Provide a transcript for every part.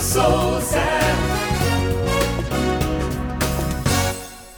Souza.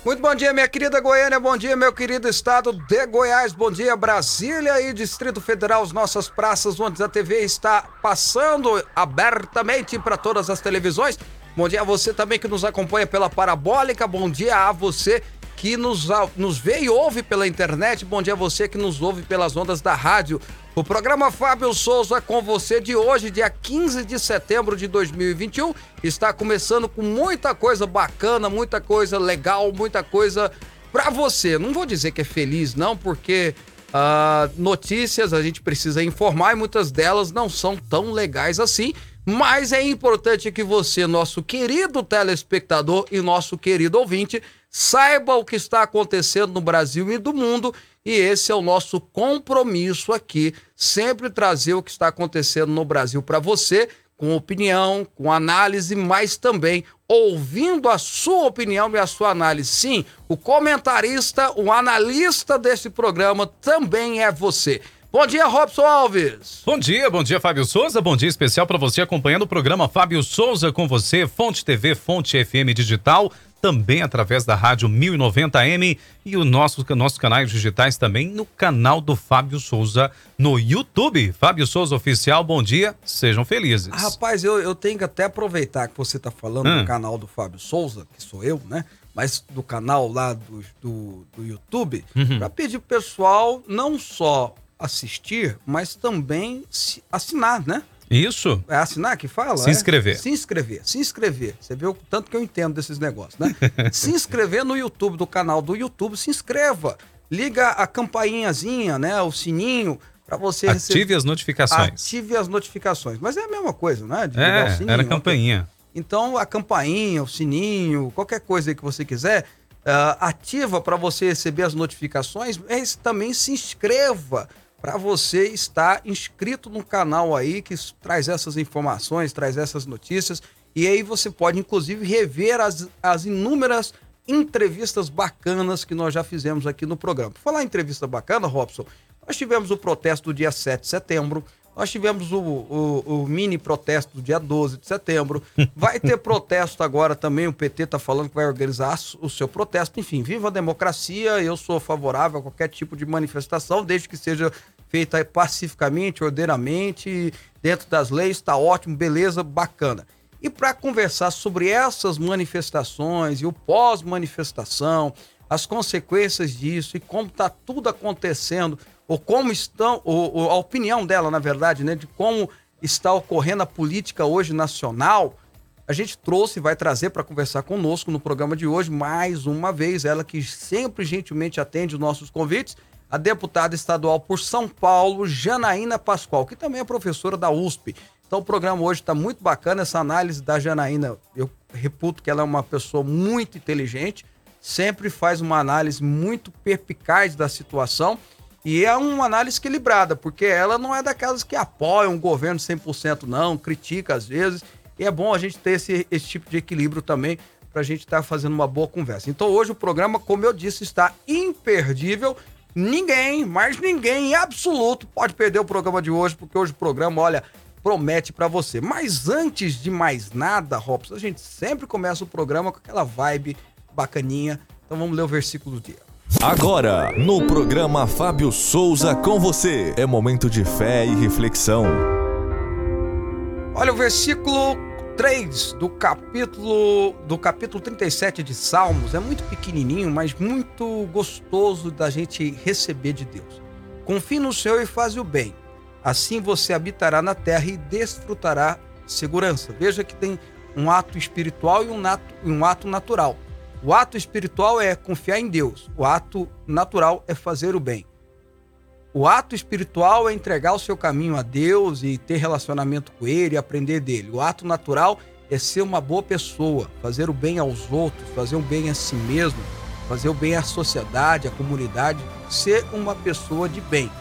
Muito bom dia, minha querida Goiânia, bom dia, meu querido estado de Goiás, bom dia, Brasília e Distrito Federal, as nossas praças onde a TV está passando abertamente para todas as televisões. Bom dia a você também que nos acompanha pela Parabólica, bom dia a você que nos, nos vê e ouve pela internet, bom dia a você que nos ouve pelas ondas da rádio. O programa Fábio Souza com você de hoje, dia 15 de setembro de 2021, está começando com muita coisa bacana, muita coisa legal, muita coisa para você. Não vou dizer que é feliz, não, porque uh, notícias a gente precisa informar e muitas delas não são tão legais assim. Mas é importante que você, nosso querido telespectador e nosso querido ouvinte, saiba o que está acontecendo no Brasil e do mundo, e esse é o nosso compromisso aqui, sempre trazer o que está acontecendo no Brasil para você, com opinião, com análise, mas também ouvindo a sua opinião e a sua análise. Sim, o comentarista, o analista desse programa também é você. Bom dia, Robson Alves. Bom dia, bom dia, Fábio Souza. Bom dia especial para você acompanhando o programa Fábio Souza com você, Fonte TV, Fonte FM Digital também através da rádio 1090M e os nossos, nossos canais digitais também no canal do Fábio Souza no YouTube. Fábio Souza Oficial, bom dia, sejam felizes. Ah, rapaz, eu, eu tenho que até aproveitar que você está falando hum. do canal do Fábio Souza, que sou eu, né? Mas do canal lá do, do, do YouTube, uhum. para pedir pro pessoal não só assistir, mas também assinar, né? Isso. É assinar que fala? Se inscrever. É? Se inscrever, se inscrever. Você vê o tanto que eu entendo desses negócios, né? se inscrever no YouTube, do canal do YouTube, se inscreva. Liga a campainhazinha, né? O sininho para você Ative receber... as notificações. Ative as notificações. Mas é a mesma coisa, né? De é, sininho, era a campainha. Então, a campainha, o sininho, qualquer coisa que você quiser, uh, ativa para você receber as notificações, mas também se inscreva para você estar inscrito no canal aí que traz essas informações, traz essas notícias. E aí você pode, inclusive, rever as, as inúmeras entrevistas bacanas que nós já fizemos aqui no programa. Por falar em entrevista bacana, Robson, nós tivemos o protesto do dia 7 de setembro, nós tivemos o, o, o, mini protesto do dia 12 de setembro. Vai ter protesto agora também. O PT está falando que vai organizar o seu protesto. Enfim, viva a democracia. Eu sou favorável a qualquer tipo de manifestação, desde que seja feita pacificamente, ordeiramente, dentro das leis, está ótimo, beleza, bacana. E para conversar sobre essas manifestações e o pós-manifestação, as consequências disso e como está tudo acontecendo, ou como estão, ou, ou, a opinião dela, na verdade, né, de como está ocorrendo a política hoje nacional, a gente trouxe e vai trazer para conversar conosco no programa de hoje, mais uma vez, ela que sempre gentilmente atende os nossos convites, a deputada estadual por São Paulo, Janaína Pascoal, que também é professora da USP. Então o programa hoje está muito bacana, essa análise da Janaína, eu reputo que ela é uma pessoa muito inteligente, sempre faz uma análise muito perpicaz da situação e é uma análise equilibrada, porque ela não é daquelas que apoiam o governo 100% não, critica às vezes, e é bom a gente ter esse, esse tipo de equilíbrio também para a gente estar tá fazendo uma boa conversa. Então hoje o programa, como eu disse, está imperdível ninguém, mas ninguém em absoluto pode perder o programa de hoje, porque hoje o programa, olha, promete para você. Mas antes de mais nada, Robson, a gente sempre começa o programa com aquela vibe bacaninha. Então vamos ler o versículo do dia. Agora, no programa Fábio Souza com você, é momento de fé e reflexão. Olha o versículo 3 do capítulo do capítulo 37 de Salmos é muito pequenininho, mas muito gostoso da gente receber de Deus. Confie no Senhor e faz o bem. Assim você habitará na terra e desfrutará segurança. Veja que tem um ato espiritual e um ato, um ato natural. O ato espiritual é confiar em Deus. O ato natural é fazer o bem. O ato espiritual é entregar o seu caminho a Deus e ter relacionamento com Ele e aprender dele. O ato natural é ser uma boa pessoa, fazer o bem aos outros, fazer o bem a si mesmo, fazer o bem à sociedade, à comunidade, ser uma pessoa de bem.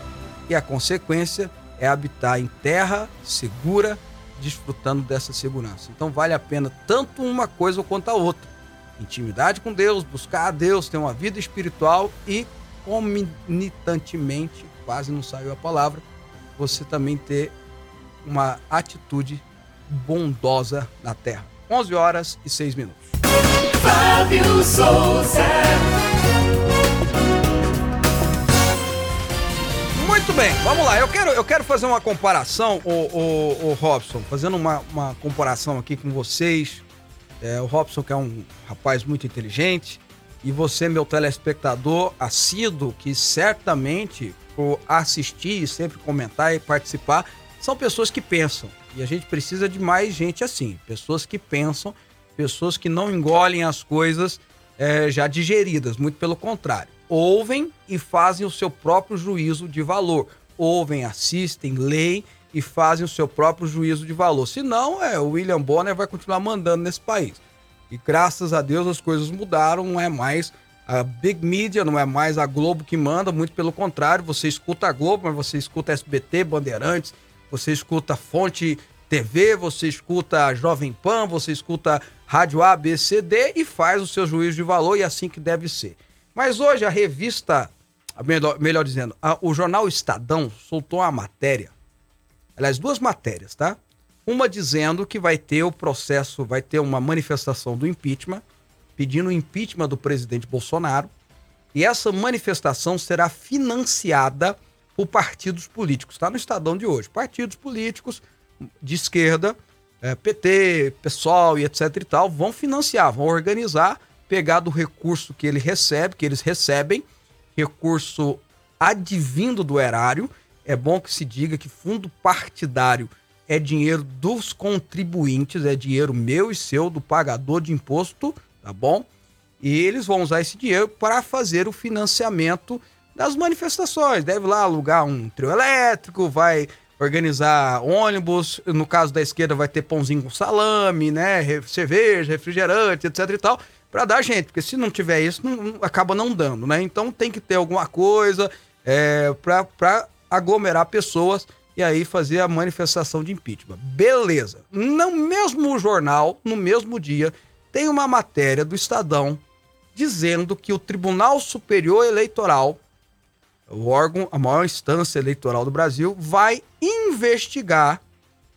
E a consequência é habitar em terra segura, desfrutando dessa segurança. Então vale a pena tanto uma coisa quanto a outra. Intimidade com Deus, buscar a Deus, ter uma vida espiritual e comunitantemente quase não saiu a palavra, você também ter uma atitude bondosa na terra. 11 horas e 6 minutos. Fábio Souza. Muito bem, vamos lá. Eu quero, eu quero fazer uma comparação, o, o, Robson, fazendo uma, uma comparação aqui com vocês. É, o Robson, que é um rapaz muito inteligente, e você, meu telespectador assíduo, que certamente por assistir, sempre comentar e participar, são pessoas que pensam. E a gente precisa de mais gente assim, pessoas que pensam, pessoas que não engolem as coisas é, já digeridas, muito pelo contrário. Ouvem e fazem o seu próprio juízo de valor. Ouvem, assistem, leem e fazem o seu próprio juízo de valor. Senão, é, o William Bonner vai continuar mandando nesse país. E graças a Deus as coisas mudaram, não é mais a big media, não é mais a Globo que manda, muito pelo contrário, você escuta a Globo, mas você escuta SBT, Bandeirantes, você escuta Fonte TV, você escuta Jovem Pan, você escuta Rádio A, B, C, D e faz o seu juízo de valor e é assim que deve ser. Mas hoje a revista, melhor, melhor dizendo, a, o jornal Estadão soltou uma matéria, aliás, duas matérias, tá? Uma dizendo que vai ter o processo, vai ter uma manifestação do impeachment, pedindo o impeachment do presidente Bolsonaro, e essa manifestação será financiada por partidos políticos. Está no Estadão de hoje. Partidos políticos de esquerda, é, PT, PSOL e etc e tal, vão financiar, vão organizar, pegar do recurso que ele recebe, que eles recebem, recurso advindo do erário. É bom que se diga que fundo partidário é dinheiro dos contribuintes, é dinheiro meu e seu, do pagador de imposto, tá bom? E eles vão usar esse dinheiro para fazer o financiamento das manifestações. Deve lá alugar um trio elétrico, vai organizar ônibus, no caso da esquerda vai ter pãozinho com salame, né, cerveja, refrigerante, etc e tal, para dar gente, porque se não tiver isso, não, acaba não dando, né? Então tem que ter alguma coisa é, para aglomerar pessoas e aí fazer a manifestação de impeachment. Beleza. No mesmo jornal, no mesmo dia, tem uma matéria do Estadão dizendo que o Tribunal Superior Eleitoral o órgão, a maior instância eleitoral do Brasil, vai investigar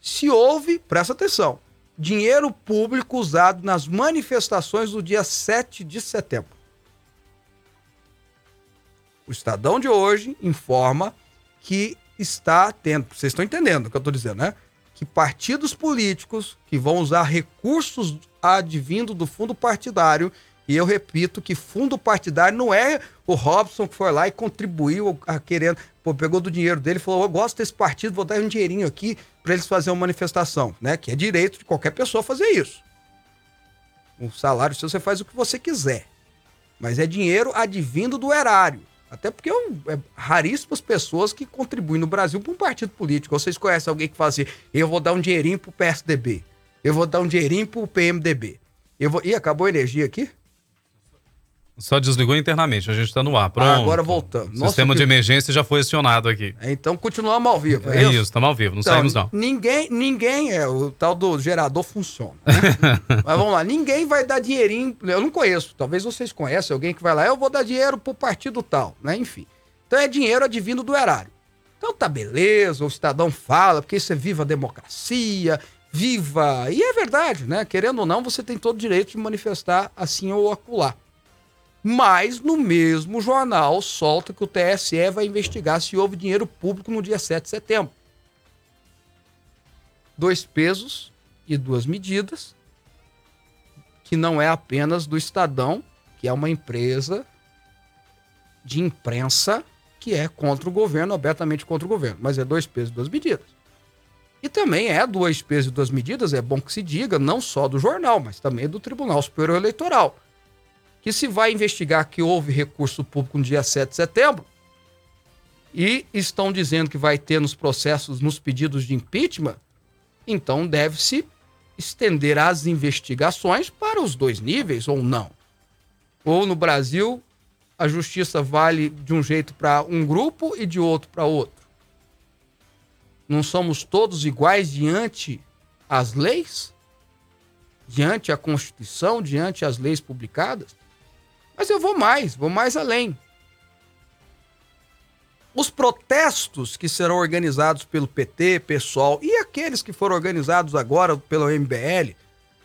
se houve, presta atenção, dinheiro público usado nas manifestações do dia 7 de setembro. O Estadão de hoje informa que está tendo, vocês estão entendendo o que eu estou dizendo, né? Que partidos políticos que vão usar recursos advindo do fundo partidário e eu repito que fundo partidário não é o Robson que foi lá e contribuiu querendo, pô, pegou do dinheiro dele e falou: Eu gosto desse partido, vou dar um dinheirinho aqui para eles fazerem uma manifestação, né? Que é direito de qualquer pessoa fazer isso. O salário seu você faz o que você quiser. Mas é dinheiro advindo do erário. Até porque é raríssimas pessoas que contribuem no Brasil para um partido político. Vocês conhecem alguém que fala assim: eu vou dar um dinheirinho pro PSDB, eu vou dar um dinheirinho pro PMDB. Eu vou... Ih, acabou a energia aqui? Só desligou internamente, a gente está no ar. Pronto. Ah, agora voltando. O sistema que... de emergência já foi acionado aqui. É, então continuamos ao vivo. É, é isso, estamos ao vivo, não então, saímos não. Ninguém, ninguém é, o tal do gerador funciona. Né? Mas vamos lá, ninguém vai dar dinheirinho, eu não conheço, talvez vocês conheçam alguém que vai lá, eu vou dar dinheiro pro partido tal, né? Enfim. Então é dinheiro advindo do erário. Então tá beleza, o cidadão fala, porque isso é viva a democracia, viva. E é verdade, né? Querendo ou não, você tem todo o direito de manifestar assim ou acolá. Mas no mesmo jornal solta que o TSE vai investigar se houve dinheiro público no dia 7 de setembro. Dois pesos e duas medidas, que não é apenas do Estadão, que é uma empresa de imprensa que é contra o governo, abertamente contra o governo, mas é dois pesos e duas medidas. E também é dois pesos e duas medidas, é bom que se diga, não só do jornal, mas também do Tribunal Superior Eleitoral que se vai investigar que houve recurso público no dia 7 de setembro e estão dizendo que vai ter nos processos, nos pedidos de impeachment, então deve-se estender as investigações para os dois níveis ou não. Ou no Brasil, a justiça vale de um jeito para um grupo e de outro para outro. Não somos todos iguais diante as leis? Diante a Constituição, diante as leis publicadas? Mas eu vou mais, vou mais além. Os protestos que serão organizados pelo PT, PSOL e aqueles que foram organizados agora pelo MBL,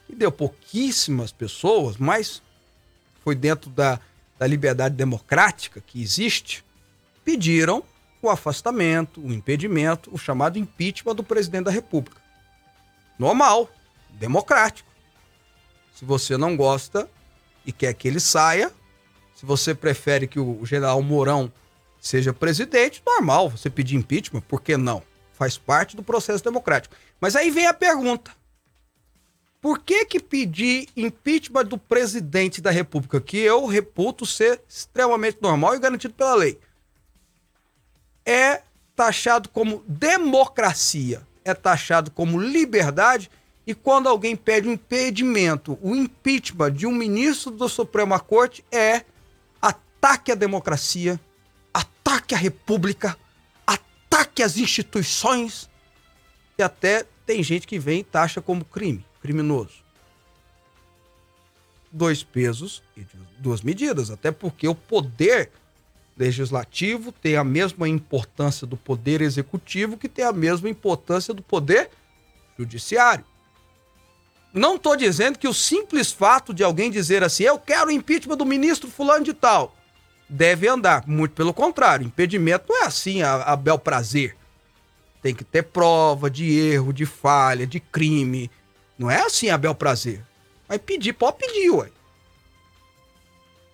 que deu pouquíssimas pessoas, mas foi dentro da, da liberdade democrática que existe, pediram o afastamento, o impedimento, o chamado impeachment do presidente da República. Normal, democrático. Se você não gosta e quer que ele saia, se você prefere que o general Mourão seja presidente, normal você pedir impeachment, por que não? Faz parte do processo democrático. Mas aí vem a pergunta: por que que pedir impeachment do presidente da República, que eu reputo ser extremamente normal e garantido pela lei, é taxado como democracia, é taxado como liberdade, e quando alguém pede um impedimento, o impeachment de um ministro da Suprema Corte é ataque à democracia, ataque à república, ataque às instituições, e até tem gente que vem e taxa como crime criminoso. Dois pesos e duas medidas, até porque o poder legislativo tem a mesma importância do poder executivo que tem a mesma importância do poder judiciário. Não estou dizendo que o simples fato de alguém dizer assim, eu quero o impeachment do ministro fulano de tal, deve andar. Muito pelo contrário, impedimento não é assim a, a bel prazer. Tem que ter prova de erro, de falha, de crime, não é assim a bel prazer. Mas pedir, pode pedir, ué.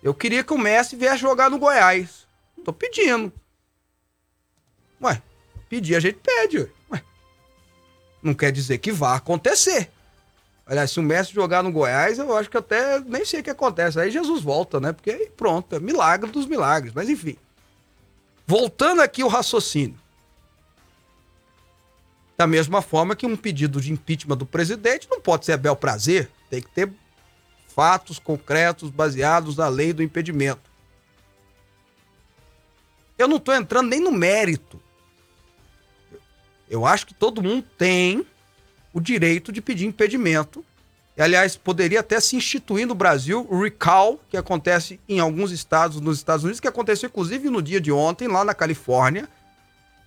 Eu queria que o Messi viesse jogar no Goiás. Tô pedindo. Ué, pedir a gente pede, ué. Não quer dizer que vá acontecer. Aliás, se o Messi jogar no Goiás, eu acho que até nem sei o que acontece. Aí Jesus volta, né? Porque aí pronto, é milagre dos milagres. Mas enfim. Voltando aqui o raciocínio. Da mesma forma que um pedido de impeachment do presidente não pode ser a bel prazer, tem que ter fatos concretos baseados na lei do impedimento. Eu não estou entrando nem no mérito. Eu acho que todo mundo tem o direito de pedir impedimento. E, aliás, poderia até se instituir no Brasil o recall, que acontece em alguns estados nos Estados Unidos, que aconteceu inclusive no dia de ontem, lá na Califórnia,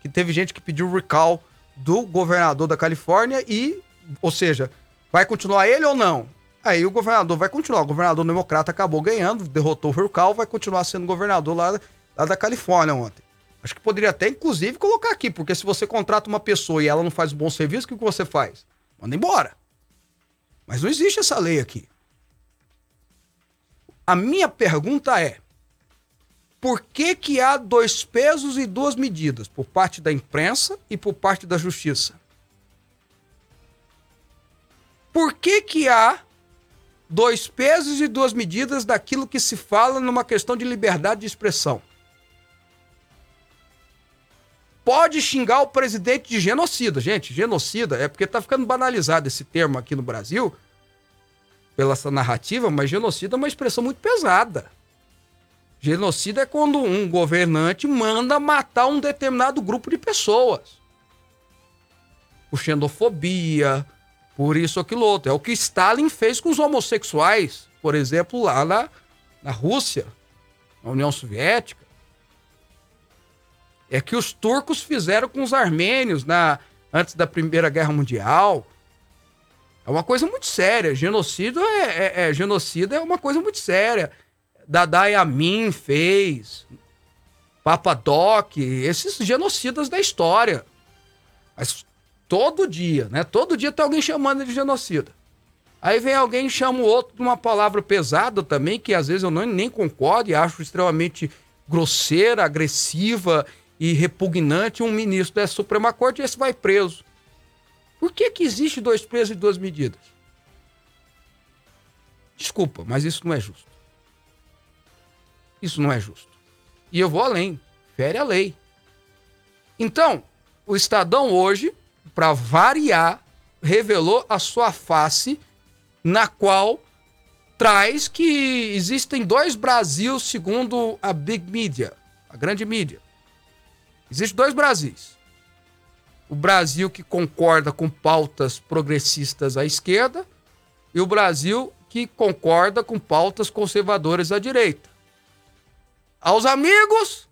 que teve gente que pediu recall do governador da Califórnia e, ou seja, vai continuar ele ou não? Aí o governador vai continuar. O governador democrata acabou ganhando, derrotou o Hurcal, vai continuar sendo governador lá, lá da Califórnia ontem. Acho que poderia até, inclusive, colocar aqui, porque se você contrata uma pessoa e ela não faz um bom serviço, o que você faz? Manda embora. Mas não existe essa lei aqui. A minha pergunta é: por que, que há dois pesos e duas medidas por parte da imprensa e por parte da justiça? Por que, que há dois pesos e duas medidas daquilo que se fala numa questão de liberdade de expressão? Pode xingar o presidente de genocida. Gente, genocida é porque tá ficando banalizado esse termo aqui no Brasil, pela essa narrativa, mas genocida é uma expressão muito pesada. Genocida é quando um governante manda matar um determinado grupo de pessoas. Por xenofobia, por isso ou aquilo outro. É o que Stalin fez com os homossexuais, por exemplo, lá na, na Rússia, na União Soviética. É que os turcos fizeram com os armênios na, antes da Primeira Guerra Mundial. É uma coisa muito séria. Genocídio é, é, é genocídio é uma coisa muito séria. Dadai Amin fez, Papadoc, esses genocidas da história. Mas todo dia, né? Todo dia tem alguém chamando de genocida. Aí vem alguém e chama o outro de uma palavra pesada também, que às vezes eu não, nem concordo e acho extremamente grosseira, agressiva e repugnante um ministro da Suprema Corte e esse vai preso. Por que, que existe dois presos e duas medidas? Desculpa, mas isso não é justo. Isso não é justo. E eu vou além, fere a lei. Então, o Estadão hoje, para variar, revelou a sua face, na qual traz que existem dois Brasil segundo a Big Media, a grande mídia. Existem dois Brasis. O Brasil que concorda com pautas progressistas à esquerda e o Brasil que concorda com pautas conservadoras à direita. Aos amigos,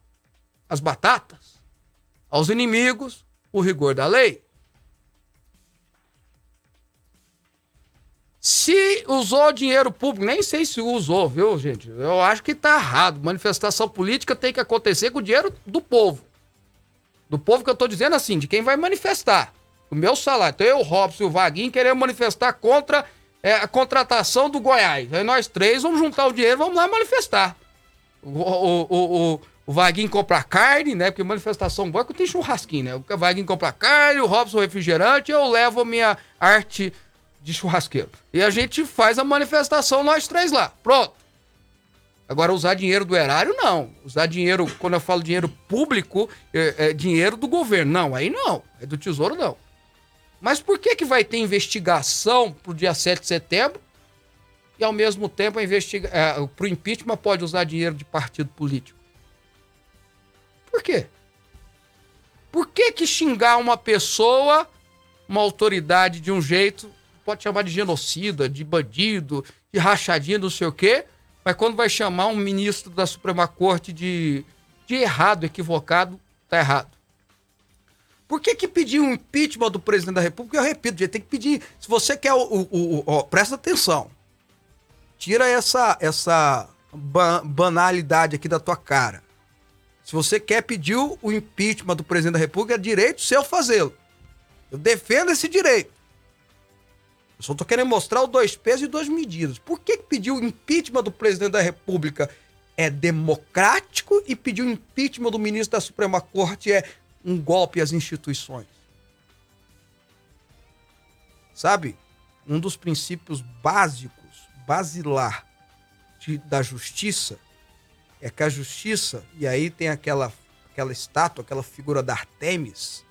as batatas. Aos inimigos, o rigor da lei. Se usou dinheiro público, nem sei se usou, viu, gente? Eu acho que tá errado. Manifestação política tem que acontecer com o dinheiro do povo. Do povo que eu tô dizendo assim, de quem vai manifestar. O meu salário. Então eu, o Robson e o Vaguinho queremos manifestar contra é, a contratação do Goiás. Aí nós três vamos juntar o dinheiro vamos lá manifestar. O, o, o, o, o Vaguinho compra carne, né? Porque manifestação boa é que tem churrasquinho, né? O Vaguinho compra carne, o Robson refrigerante, eu levo minha arte de churrasqueiro. E a gente faz a manifestação nós três lá. Pronto. Agora, usar dinheiro do erário, não. Usar dinheiro, quando eu falo dinheiro público, é, é dinheiro do governo. Não, aí não. É do tesouro, não. Mas por que, que vai ter investigação pro dia 7 de setembro e, ao mesmo tempo, é, pro impeachment pode usar dinheiro de partido político? Por quê? Por que, que xingar uma pessoa, uma autoridade de um jeito, pode chamar de genocida, de bandido, de rachadinha, não sei o quê, mas quando vai chamar um ministro da Suprema Corte de, de errado, equivocado, tá errado. Por que que pedir um impeachment do presidente da República? Eu repito, gente, tem que pedir. Se você quer o. o, o, o presta atenção. Tira essa, essa banalidade aqui da tua cara. Se você quer pedir o impeachment do presidente da República, é direito seu fazê-lo. Eu defendo esse direito. Eu só tô querendo mostrar o dois pesos e duas medidas. Por que, que pedir o impeachment do presidente da República é democrático e pedir o impeachment do ministro da Suprema Corte é um golpe às instituições? Sabe? Um dos princípios básicos, basilar de, da justiça é que a justiça, e aí tem aquela, aquela estátua, aquela figura da Artemis,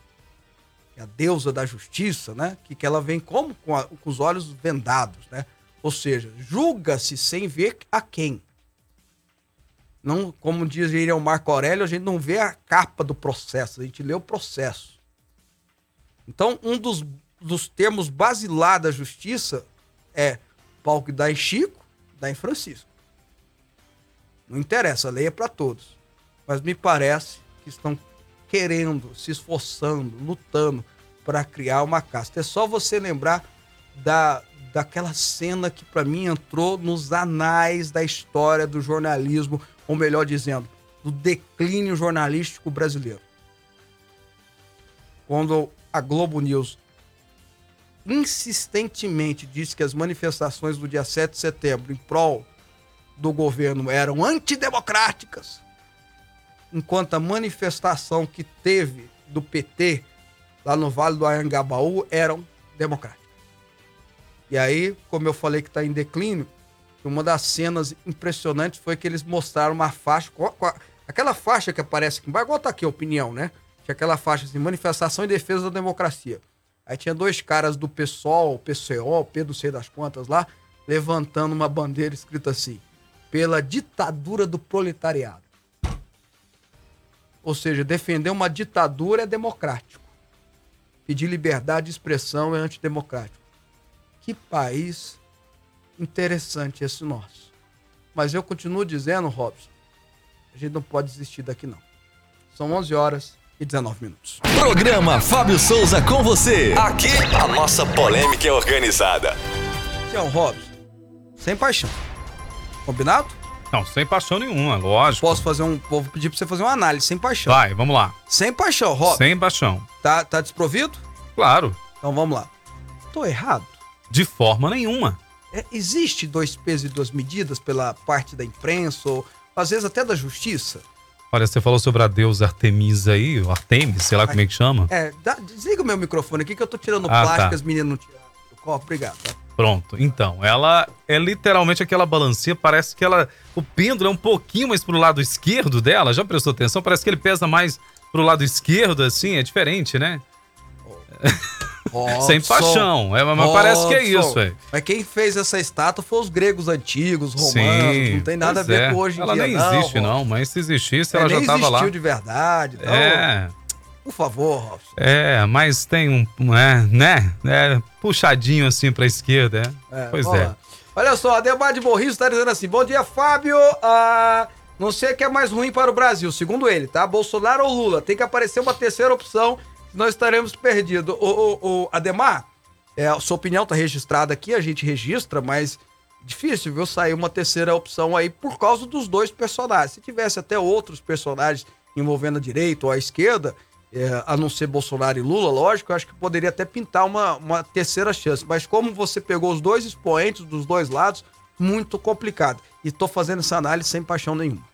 a deusa da justiça, né? Que, que ela vem como? Com, a, com os olhos vendados, né? Ou seja, julga-se sem ver a quem. Não, como diz ele, o Marco Aurélio, a gente não vê a capa do processo, a gente lê o processo. Então, um dos, dos termos basilar da justiça é pau que dá em Chico, dá em Francisco. Não interessa, a lei é para todos. Mas me parece que estão querendo, se esforçando, lutando para criar uma casta. É só você lembrar da, daquela cena que para mim entrou nos anais da história do jornalismo, ou melhor dizendo, do declínio jornalístico brasileiro. Quando a Globo News insistentemente disse que as manifestações do dia 7 de setembro em prol do governo eram antidemocráticas, enquanto a manifestação que teve do PT lá no Vale do Anhangabaú eram democráticas. E aí, como eu falei que está em declínio, uma das cenas impressionantes foi que eles mostraram uma faixa, aquela faixa que aparece aqui embaixo, igual tá aqui a opinião, né? Tinha aquela faixa assim, manifestação em defesa da democracia. Aí tinha dois caras do PSOL, PCO, P não sei das quantas lá, levantando uma bandeira escrita assim, pela ditadura do proletariado. Ou seja, defender uma ditadura é democrático. Pedir liberdade de expressão é antidemocrático. Que país interessante esse nosso. Mas eu continuo dizendo, Robson, a gente não pode desistir daqui não. São 11 horas e 19 minutos. Programa Fábio Souza com você. Aqui a nossa polêmica é organizada. Tião Robson, sem paixão. Combinado? Não, sem paixão nenhuma, lógico. Posso fazer um. Vou pedir pra você fazer uma análise sem paixão. Vai, vamos lá. Sem paixão, Rob. Sem paixão. Tá, tá desprovido? Claro. Então vamos lá. Tô errado? De forma nenhuma. É, existe dois pesos e duas medidas pela parte da imprensa, ou às vezes até da justiça? Olha, você falou sobre a deusa Artemisa aí, Artemis, sei lá como é que chama. É, dá, desliga o meu microfone aqui que eu tô tirando ah, plástico, tá. as meninas não tiraram. Obrigado. Tá? Pronto. Então, ela é literalmente aquela balancinha, parece que ela. O pêndulo é um pouquinho mais pro lado esquerdo dela. Já prestou atenção? Parece que ele pesa mais pro lado esquerdo, assim, é diferente, né? Robson, Sem paixão. É, mas Robson. parece que é isso, velho. Mas quem fez essa estátua foi os gregos antigos, romanos. Sim, não tem nada a ver é. com hoje em ela dia. Ela nem existe, não, mas se existisse, ela, ela já tava lá. existiu de verdade. Então, é. Por favor, Robson. É, mas tem um, é, né? É, puxadinho assim pra esquerda, é. é pois é. Lá. Olha só, a Debate Morris está dizendo assim: bom dia, Fábio. Ah, Não sei o que é mais ruim para o Brasil, segundo ele, tá? Bolsonaro ou Lula? Tem que aparecer uma terceira opção, nós estaremos perdidos. O, o, o Ademar, é, a sua opinião tá registrada aqui, a gente registra, mas difícil, viu? Sair uma terceira opção aí por causa dos dois personagens. Se tivesse até outros personagens envolvendo a direita ou a esquerda, é, a não ser Bolsonaro e Lula, lógico, eu acho que poderia até pintar uma, uma terceira chance. Mas como você pegou os dois expoentes dos dois lados, muito complicado. E tô fazendo essa análise sem paixão nenhuma.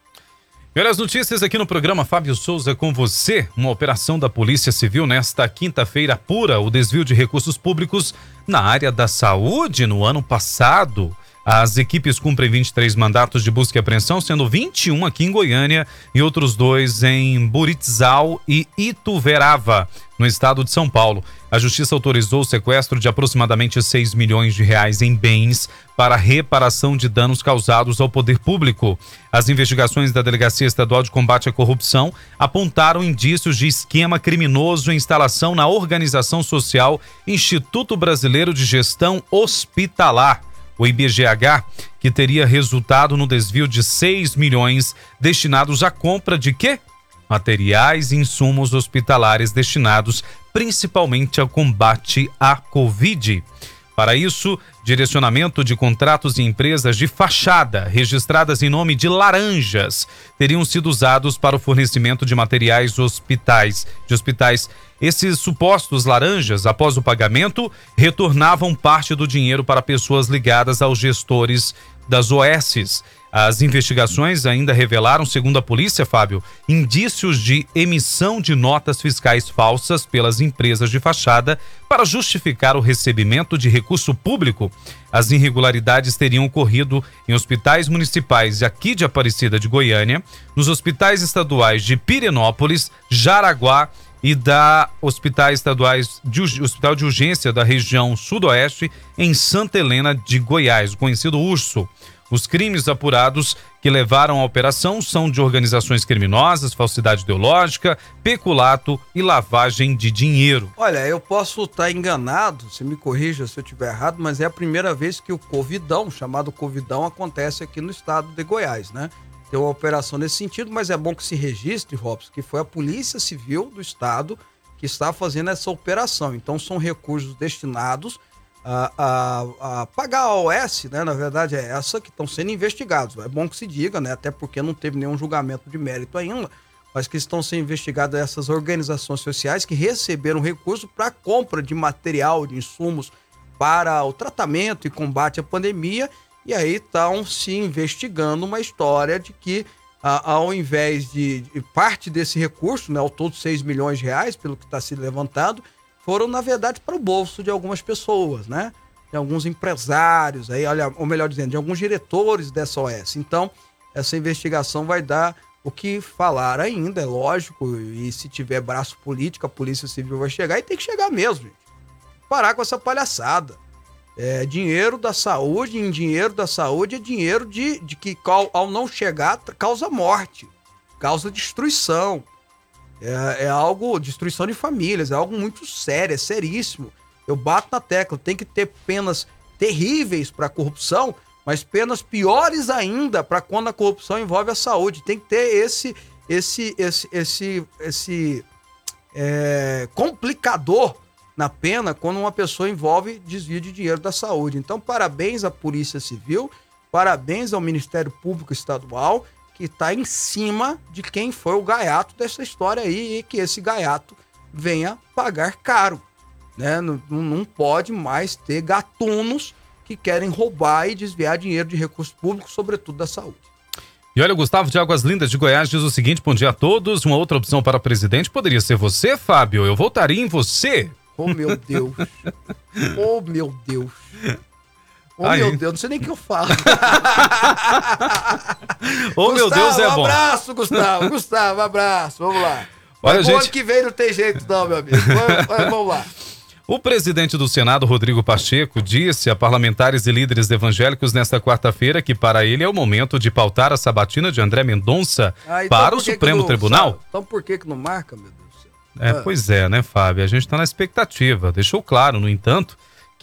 E olha as notícias aqui no programa Fábio Souza com você. Uma operação da Polícia Civil nesta quinta-feira apura o desvio de recursos públicos na área da saúde no ano passado. As equipes cumprem 23 mandatos de busca e apreensão, sendo 21 aqui em Goiânia e outros dois em Buritizal e Ituverava, no estado de São Paulo. A justiça autorizou o sequestro de aproximadamente 6 milhões de reais em bens para reparação de danos causados ao poder público. As investigações da Delegacia Estadual de Combate à Corrupção apontaram indícios de esquema criminoso em instalação na organização social Instituto Brasileiro de Gestão Hospitalar o IBGH, que teria resultado no desvio de 6 milhões destinados à compra de quê? Materiais e insumos hospitalares destinados principalmente ao combate à Covid. Para isso, direcionamento de contratos em empresas de fachada registradas em nome de laranjas teriam sido usados para o fornecimento de materiais hospitais, de hospitais. Esses supostos laranjas, após o pagamento, retornavam parte do dinheiro para pessoas ligadas aos gestores das OSs. As investigações ainda revelaram, segundo a polícia, Fábio, indícios de emissão de notas fiscais falsas pelas empresas de fachada para justificar o recebimento de recurso público. As irregularidades teriam ocorrido em hospitais municipais aqui de Aparecida de Goiânia, nos hospitais estaduais de Pirenópolis, Jaraguá e da hospitais estaduais de, Hospital de Urgência da região Sudoeste em Santa Helena de Goiás, conhecido Urso. Os crimes apurados que levaram à operação são de organizações criminosas, falsidade ideológica, peculato e lavagem de dinheiro. Olha, eu posso estar enganado, se me corrija se eu estiver errado, mas é a primeira vez que o Covidão, chamado Covidão, acontece aqui no estado de Goiás, né? Tem uma operação nesse sentido, mas é bom que se registre, Robson, que foi a Polícia Civil do Estado que está fazendo essa operação. Então, são recursos destinados a, a, a, pagar a OS, né? Na verdade, é essa que estão sendo investigados. É bom que se diga, né? Até porque não teve nenhum julgamento de mérito ainda, mas que estão sendo investigadas essas organizações sociais que receberam recurso para compra de material, de insumos para o tratamento e combate à pandemia. E aí estão se investigando uma história de que, a, ao invés de, de, parte desse recurso, né, ao todo 6 milhões de reais, pelo que está se levantado, foram, na verdade, para o bolso de algumas pessoas, né? De alguns empresários, aí, olha, ou melhor dizendo, de alguns diretores dessa OS. Então, essa investigação vai dar o que falar ainda, é lógico, e se tiver braço político, a Polícia Civil vai chegar e tem que chegar mesmo, gente. Parar com essa palhaçada. É, dinheiro da saúde, em dinheiro da saúde é dinheiro de, de que, ao não chegar, causa morte, causa destruição. É, é, algo, destruição de famílias, é algo muito sério, é seríssimo. Eu bato na tecla, tem que ter penas terríveis para corrupção, mas penas piores ainda para quando a corrupção envolve a saúde. Tem que ter esse, esse, esse, esse, esse é, complicador na pena quando uma pessoa envolve desvio de dinheiro da saúde. Então, parabéns à Polícia Civil, parabéns ao Ministério Público Estadual que está em cima de quem foi o gaiato dessa história aí e que esse gaiato venha pagar caro. Né? Não, não pode mais ter gatunos que querem roubar e desviar dinheiro de recursos públicos, sobretudo da saúde. E olha, o Gustavo de Águas Lindas de Goiás diz o seguinte: bom dia a todos. Uma outra opção para presidente poderia ser você, Fábio. Eu votaria em você. Oh, meu Deus. oh, meu Deus. Oh, Aí. meu Deus, não sei nem o que eu falo. oh, meu Deus, é bom. abraço, Gustavo. Gustavo, abraço. Vamos lá. Olha, gente... ano que vem não tem jeito não, meu amigo. Vamos, vamos lá. O presidente do Senado, Rodrigo Pacheco, disse a parlamentares e líderes evangélicos nesta quarta-feira que para ele é o momento de pautar a sabatina de André Mendonça ah, então para o Supremo não, Tribunal. Sabe? Então por que que não marca, meu Deus do céu? É, ah. pois é, né, Fábio? A gente está na expectativa. Deixou claro, no entanto,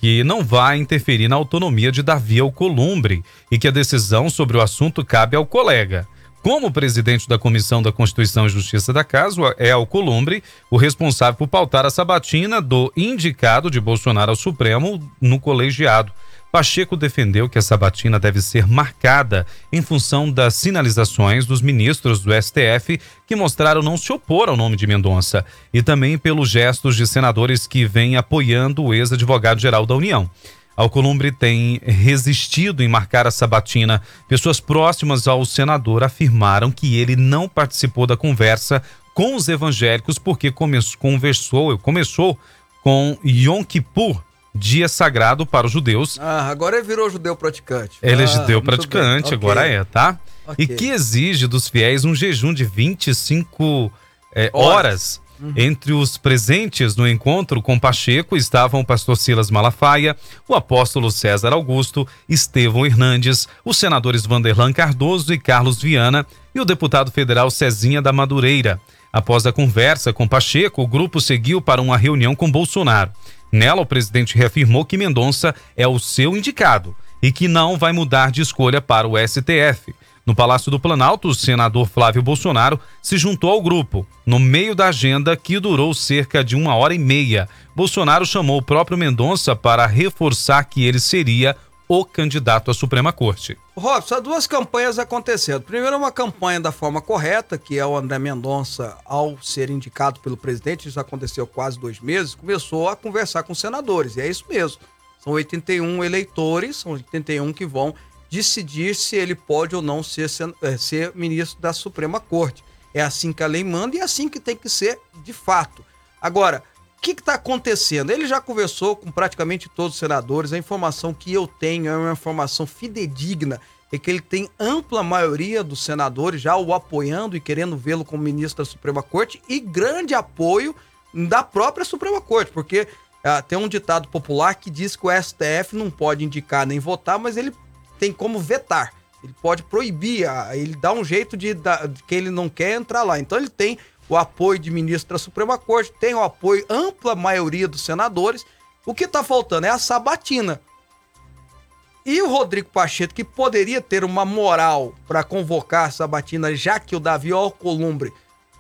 que não vai interferir na autonomia de Davi Alcolumbre e que a decisão sobre o assunto cabe ao colega. Como presidente da Comissão da Constituição e Justiça da Casa, é Alcolumbre o responsável por pautar a sabatina do indicado de Bolsonaro ao Supremo no colegiado. Pacheco defendeu que a sabatina deve ser marcada em função das sinalizações dos ministros do STF que mostraram não se opor ao nome de Mendonça e também pelos gestos de senadores que vêm apoiando o ex-advogado-geral da União. Alcolumbre tem resistido em marcar a sabatina. Pessoas próximas ao senador afirmaram que ele não participou da conversa com os evangélicos porque conversou, começou com Yom Kippur, dia sagrado para os judeus. Ah, agora ele virou judeu praticante. Ele é ah, judeu praticante, agora é, tá? Okay. E que exige dos fiéis um jejum de 25 é, horas. horas. Uhum. Entre os presentes no encontro com Pacheco estavam o pastor Silas Malafaia, o apóstolo César Augusto, Estevão Hernandes, os senadores Vanderlan Cardoso e Carlos Viana e o deputado federal Cezinha da Madureira. Após a conversa com Pacheco, o grupo seguiu para uma reunião com Bolsonaro. Nela, o presidente reafirmou que Mendonça é o seu indicado e que não vai mudar de escolha para o STF. No Palácio do Planalto, o senador Flávio Bolsonaro se juntou ao grupo. No meio da agenda, que durou cerca de uma hora e meia, Bolsonaro chamou o próprio Mendonça para reforçar que ele seria o candidato à Suprema Corte. Robson, há duas campanhas acontecendo. Primeiro, uma campanha da forma correta, que é o André Mendonça, ao ser indicado pelo presidente, isso aconteceu quase dois meses, começou a conversar com senadores. E é isso mesmo. São 81 eleitores, são 81 que vão decidir se ele pode ou não ser, eh, ser ministro da Suprema Corte. É assim que a lei manda e é assim que tem que ser de fato. Agora, que está acontecendo? Ele já conversou com praticamente todos os senadores. A informação que eu tenho é uma informação fidedigna. É que ele tem ampla maioria dos senadores já o apoiando e querendo vê-lo como ministro da Suprema Corte e grande apoio da própria Suprema Corte, porque ah, tem um ditado popular que diz que o STF não pode indicar nem votar, mas ele tem como vetar. Ele pode proibir, ah, ele dá um jeito de, de que ele não quer entrar lá. Então ele tem o apoio de ministro da Suprema Corte, tem o apoio ampla maioria dos senadores. O que está faltando é a sabatina. E o Rodrigo Pacheco, que poderia ter uma moral para convocar a sabatina, já que o Davi Alcolumbre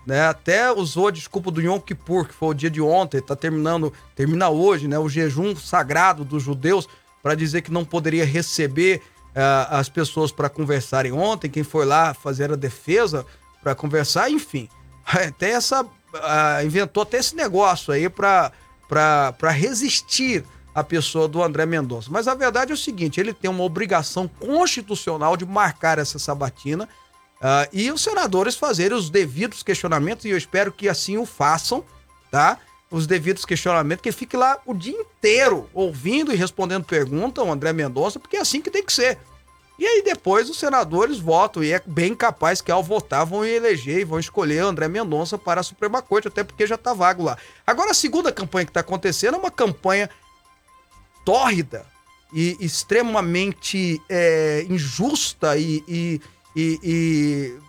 né, até usou a desculpa do Yom Kippur, que foi o dia de ontem, está terminando, termina hoje, né, o jejum sagrado dos judeus, para dizer que não poderia receber uh, as pessoas para conversarem ontem, quem foi lá fazer a defesa para conversar, enfim. Até essa. Uh, inventou até esse negócio aí para resistir a pessoa do André Mendonça. Mas a verdade é o seguinte: ele tem uma obrigação constitucional de marcar essa sabatina uh, e os senadores fazerem os devidos questionamentos, e eu espero que assim o façam, tá? Os devidos questionamentos, que fique lá o dia inteiro ouvindo e respondendo perguntas, o André Mendonça, porque é assim que tem que ser. E aí depois os senadores votam, e é bem capaz que ao votar vão eleger e vão escolher André Mendonça para a Suprema Corte, até porque já está vago lá. Agora a segunda campanha que está acontecendo é uma campanha tórrida e extremamente é, injusta e, e, e, e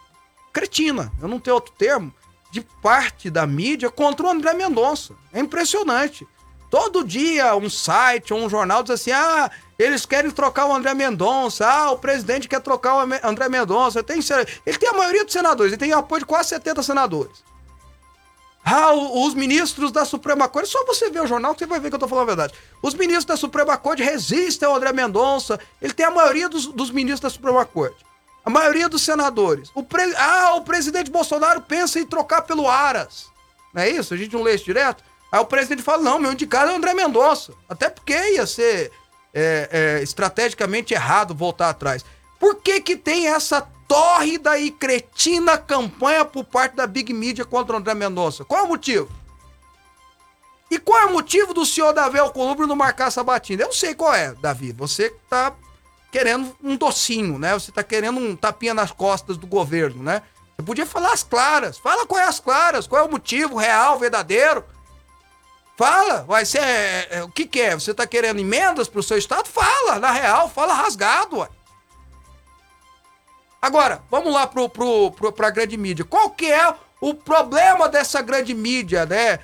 cretina, eu não tenho outro termo, de parte da mídia contra o André Mendonça. É impressionante. Todo dia um site ou um jornal diz assim: ah, eles querem trocar o André Mendonça. Ah, o presidente quer trocar o André Mendonça. Tem, ele tem a maioria dos senadores, ele tem apoio de quase 70 senadores. Ah, os ministros da Suprema Corte, só você ver o jornal que você vai ver que eu tô falando a verdade. Os ministros da Suprema Corte resistem ao André Mendonça. Ele tem a maioria dos, dos ministros da Suprema Corte. A maioria dos senadores. O pre... Ah, o presidente Bolsonaro pensa em trocar pelo Aras. Não é isso? A gente não lê isso direto? Aí o presidente fala: não, meu indicado é o André Mendonça. Até porque ia ser é, é, estrategicamente errado voltar atrás. Por que, que tem essa tórrida e cretina campanha por parte da Big Media contra o André Mendonça? Qual é o motivo? E qual é o motivo do senhor Davi Alcolumbre não marcar essa batida? Eu sei qual é, Davi. Você tá querendo um docinho, né? Você tá querendo um tapinha nas costas do governo, né? Você podia falar as claras. Fala qual é as claras, qual é o motivo real, verdadeiro. Fala, vai ser. É, é, o que, que é? Você está querendo emendas para o seu estado? Fala, na real, fala rasgado. Ué. Agora, vamos lá para pro, pro, a grande mídia. Qual que é o problema dessa grande mídia, né?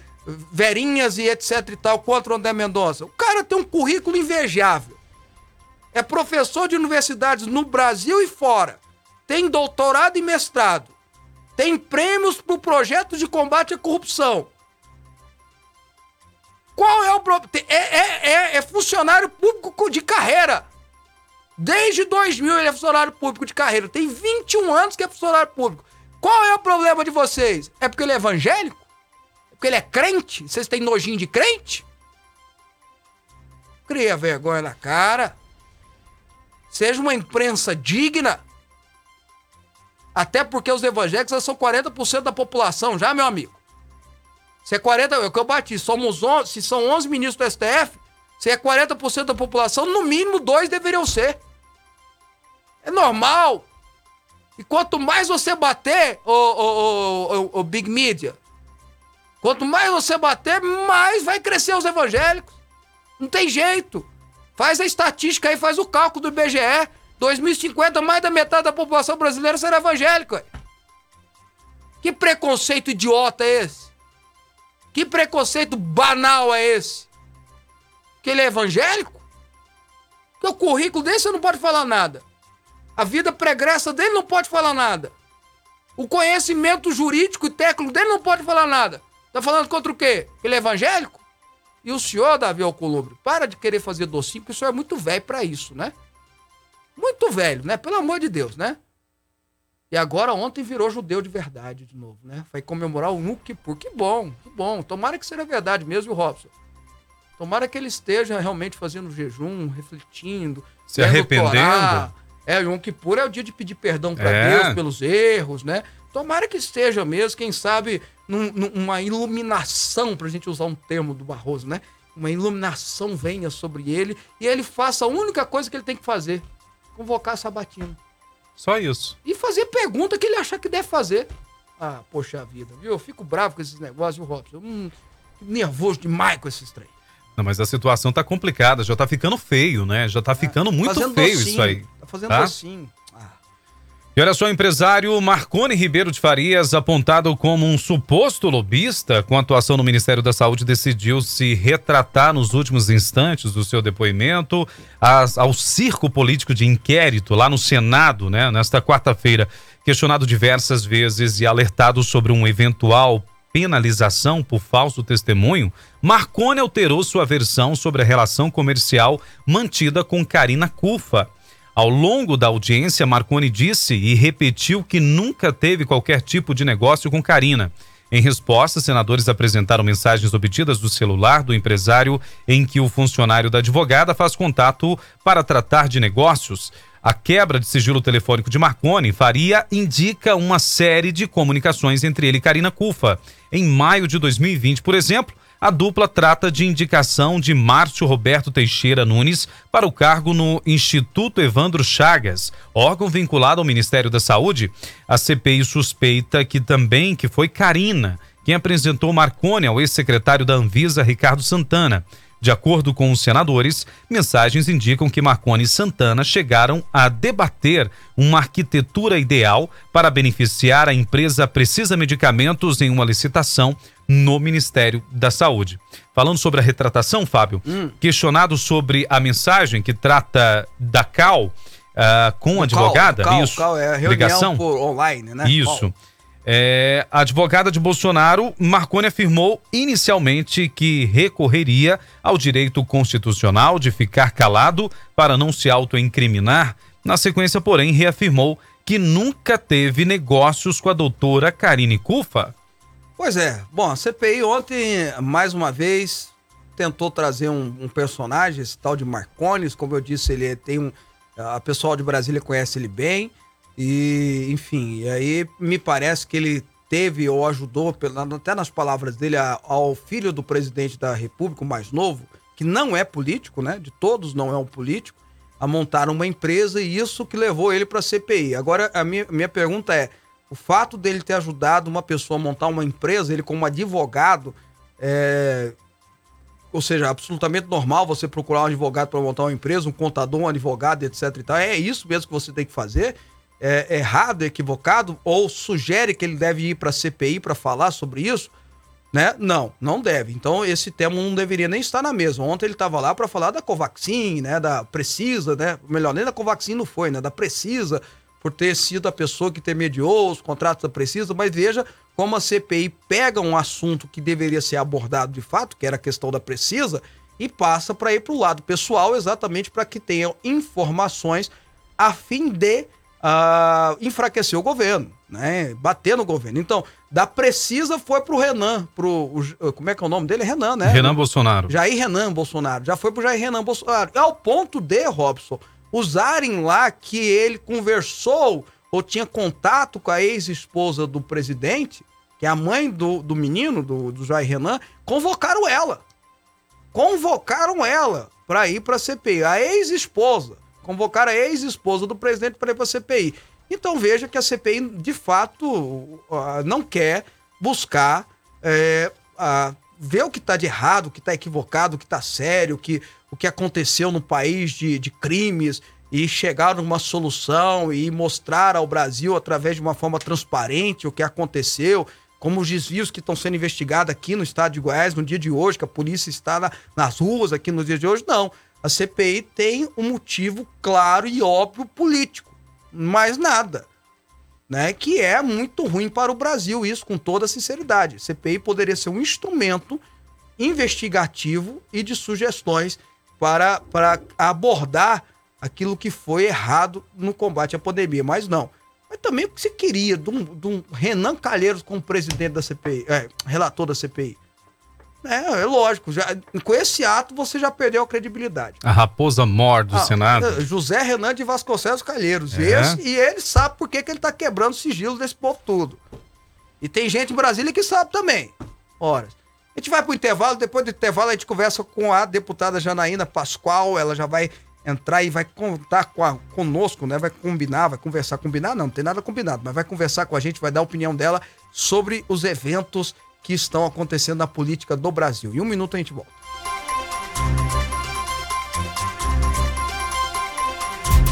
Verinhas e etc e tal contra o André Mendonça? O cara tem um currículo invejável. É professor de universidades no Brasil e fora. tem doutorado e mestrado, tem prêmios por projetos de combate à corrupção. Qual é o problema? É, é, é, é funcionário público de carreira. Desde 2000 ele é funcionário público de carreira. Tem 21 anos que é funcionário público. Qual é o problema de vocês? É porque ele é evangélico? É porque ele é crente? Vocês têm nojinho de crente? Cria vergonha na cara. Seja uma imprensa digna. Até porque os evangélicos são 40% da população já, meu amigo. Se é 40, é o que eu bati, somos 11, se são 11 ministros do STF, se é 40% da população, no mínimo dois deveriam ser. É normal. E quanto mais você bater, o, o, o, Big Media, quanto mais você bater, mais vai crescer os evangélicos. Não tem jeito. Faz a estatística aí, faz o cálculo do IBGE. 2050, mais da metade da população brasileira será evangélica. Que preconceito idiota é esse? Que preconceito banal é esse? Que ele é evangélico? Que o currículo você não pode falar nada. A vida pregressa dele não pode falar nada. O conhecimento jurídico e técnico dele não pode falar nada. Tá falando contra o quê? Ele é evangélico? E o senhor, Davi Alcolumbre, para de querer fazer docinho, porque o senhor é muito velho para isso, né? Muito velho, né? Pelo amor de Deus, né? E agora ontem virou judeu de verdade de novo, né? Vai comemorar o Yom Kippur. Que bom, que bom. Tomara que seja verdade mesmo, Robson. Tomara que ele esteja realmente fazendo jejum, refletindo. Se arrependendo. É, o Yom Kippur é o dia de pedir perdão para é. Deus pelos erros, né? Tomara que esteja mesmo, quem sabe, num, numa iluminação, pra gente usar um termo do Barroso, né? Uma iluminação venha sobre ele e ele faça a única coisa que ele tem que fazer: convocar Sabatino. Só isso. E fazer pergunta que ele achar que deve fazer. Ah, poxa vida, viu? Eu fico bravo com esses negócios, viu, Robson? Hum, nervoso demais com esses trem. Não, mas a situação tá complicada, já tá ficando feio, né? Já tá ficando muito feio docinho, isso aí. Tá fazendo tá? docinho. E olha só, o empresário Marcone Ribeiro de Farias, apontado como um suposto lobista com atuação no Ministério da Saúde, decidiu se retratar nos últimos instantes do seu depoimento ao circo político de inquérito lá no Senado, né, nesta quarta-feira. Questionado diversas vezes e alertado sobre um eventual penalização por falso testemunho, Marcone alterou sua versão sobre a relação comercial mantida com Karina Cufa ao longo da audiência, Marconi disse e repetiu que nunca teve qualquer tipo de negócio com Karina. Em resposta, senadores apresentaram mensagens obtidas do celular do empresário em que o funcionário da advogada faz contato para tratar de negócios. A quebra de sigilo telefônico de Marconi Faria indica uma série de comunicações entre ele e Karina Cufa. Em maio de 2020, por exemplo, a dupla trata de indicação de Márcio Roberto Teixeira Nunes para o cargo no Instituto Evandro Chagas, órgão vinculado ao Ministério da Saúde. A CPI suspeita que também que foi Karina quem apresentou Marconi ao ex-secretário da Anvisa, Ricardo Santana. De acordo com os senadores, mensagens indicam que Marconi e Santana chegaram a debater uma arquitetura ideal para beneficiar a empresa Precisa Medicamentos em uma licitação no Ministério da Saúde. Falando sobre a retratação, Fábio, hum. questionado sobre a mensagem que trata da Cal uh, com a advogada, Cal, isso, Cal é reunião ligação por online, né? Isso. É, a advogada de Bolsonaro, Marconi afirmou inicialmente que recorreria ao direito constitucional de ficar calado para não se autoincriminar. Na sequência, porém, reafirmou que nunca teve negócios com a doutora Karine Cufa. Pois é. Bom, a CPI ontem, mais uma vez, tentou trazer um, um personagem, esse tal de Marcones. Como eu disse, ele tem um. A pessoal de Brasília conhece ele bem. E, enfim, e aí me parece que ele teve ou ajudou, até nas palavras dele, ao filho do presidente da República, o mais novo, que não é político, né? De todos não é um político, a montar uma empresa e isso que levou ele para a CPI. Agora, a minha, minha pergunta é: o fato dele ter ajudado uma pessoa a montar uma empresa, ele como advogado, é... ou seja, absolutamente normal você procurar um advogado para montar uma empresa, um contador, um advogado, etc e tal. É isso mesmo que você tem que fazer? É errado, equivocado? Ou sugere que ele deve ir para a CPI para falar sobre isso? Né? Não, não deve. Então esse tema não deveria nem estar na mesa. Ontem ele estava lá para falar da Covaxin, né, da Precisa, né? Melhor nem da Covaxin não foi, né, da Precisa, por ter sido a pessoa que intermediou os contratos da Precisa, mas veja como a CPI pega um assunto que deveria ser abordado de fato, que era a questão da Precisa, e passa para ir para o lado pessoal, exatamente para que tenham informações a fim de uh, enfraquecer o governo, né? Bater no governo. Então, da Precisa foi pro Renan, pro. Como é que é o nome dele? Renan, né? Renan Bolsonaro. Jair Renan Bolsonaro. Já foi pro Jair Renan Bolsonaro. Ao ponto de, Robson, usarem lá que ele conversou ou tinha contato com a ex-esposa do presidente, que é a mãe do, do menino, do, do Jair Renan, convocaram ela convocaram ela para ir para a CPI. A ex-esposa. Convocaram a ex-esposa do presidente para ir para a CPI. Então veja que a CPI, de fato, não quer buscar é, ver o que está de errado, o que está equivocado, o que está sério, o que, o que aconteceu no país de, de crimes e chegar numa solução e mostrar ao Brasil, através de uma forma transparente, o que aconteceu, como os desvios que estão sendo investigados aqui no estado de Goiás no dia de hoje, que a polícia está na, nas ruas aqui no dia de hoje, não. A CPI tem um motivo claro e óbvio político, mais nada. Né, que é muito ruim para o Brasil, isso com toda sinceridade. CPI poderia ser um instrumento investigativo e de sugestões para, para abordar aquilo que foi errado no combate à pandemia, mas não. Mas também o que você queria de um, de um Renan Calheiros como presidente da CPI, é, relator da CPI? É, é lógico, já, com esse ato você já perdeu a credibilidade. A raposa mor do ah, Senado. É, José Renan de Vasconcelos Calheiros. É. Esse, e ele sabe por que, que ele está quebrando o sigilo desse povo todo. E tem gente em Brasília que sabe também. Ora, a gente vai para o intervalo, depois do intervalo a gente conversa com a deputada Janaína Pascoal, ela já vai entrar e vai contar com a, conosco, né? Vai combinar, vai conversar, combinar não, não tem nada combinado, mas vai conversar com a gente, vai dar a opinião dela sobre os eventos que estão acontecendo na política do Brasil. Em um minuto a gente volta.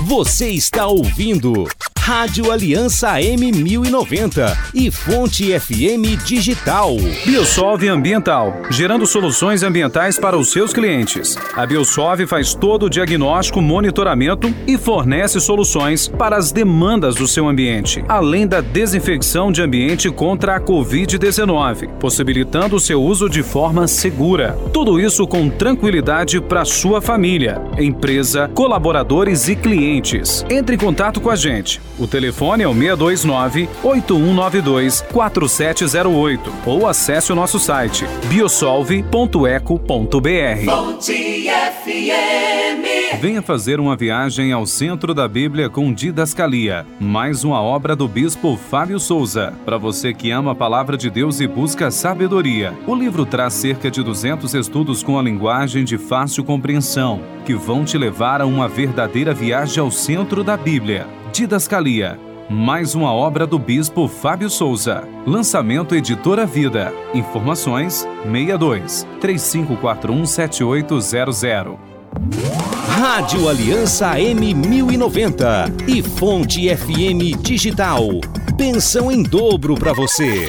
Você está ouvindo Rádio Aliança M1090 e Fonte FM Digital. Biosolve Ambiental, gerando soluções ambientais para os seus clientes. A Biosolve faz todo o diagnóstico, monitoramento e fornece soluções para as demandas do seu ambiente, além da desinfecção de ambiente contra a Covid-19, possibilitando o seu uso de forma segura. Tudo isso com tranquilidade para sua família, empresa, colaboradores e clientes. Entre em contato com a gente. O telefone é o 629 8192 4708 ou acesse o nosso site biosolve.eco.br. Venha fazer uma viagem ao centro da Bíblia com Didascalia, mais uma obra do bispo Fábio Souza. Para você que ama a palavra de Deus e busca sabedoria, o livro traz cerca de 200 estudos com a linguagem de fácil compreensão, que vão te levar a uma verdadeira viagem ao centro da Bíblia. Didascalia. Mais uma obra do Bispo Fábio Souza. Lançamento Editora Vida. Informações 62 3541 7800. Rádio Aliança M1090 e Fonte FM Digital. Pensão em dobro para você.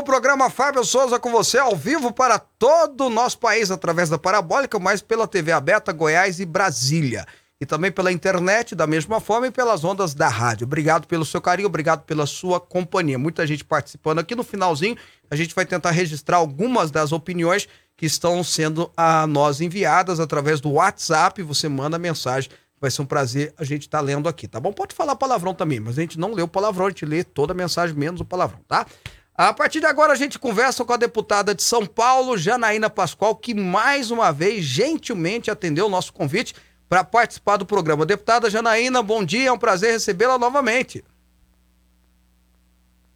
Com o programa Fábio Souza com você ao vivo para todo o nosso país através da Parabólica, mas pela TV aberta Goiás e Brasília. E também pela internet, da mesma forma, e pelas ondas da rádio. Obrigado pelo seu carinho, obrigado pela sua companhia. Muita gente participando aqui no finalzinho. A gente vai tentar registrar algumas das opiniões que estão sendo a nós enviadas através do WhatsApp. Você manda mensagem Vai ser um prazer a gente estar tá lendo aqui, tá bom? Pode falar palavrão também, mas a gente não lê o palavrão, a gente lê toda a mensagem, menos o palavrão, tá? A partir de agora a gente conversa com a deputada de São Paulo, Janaína Pascoal, que mais uma vez gentilmente atendeu o nosso convite para participar do programa. Deputada Janaína, bom dia, é um prazer recebê-la novamente.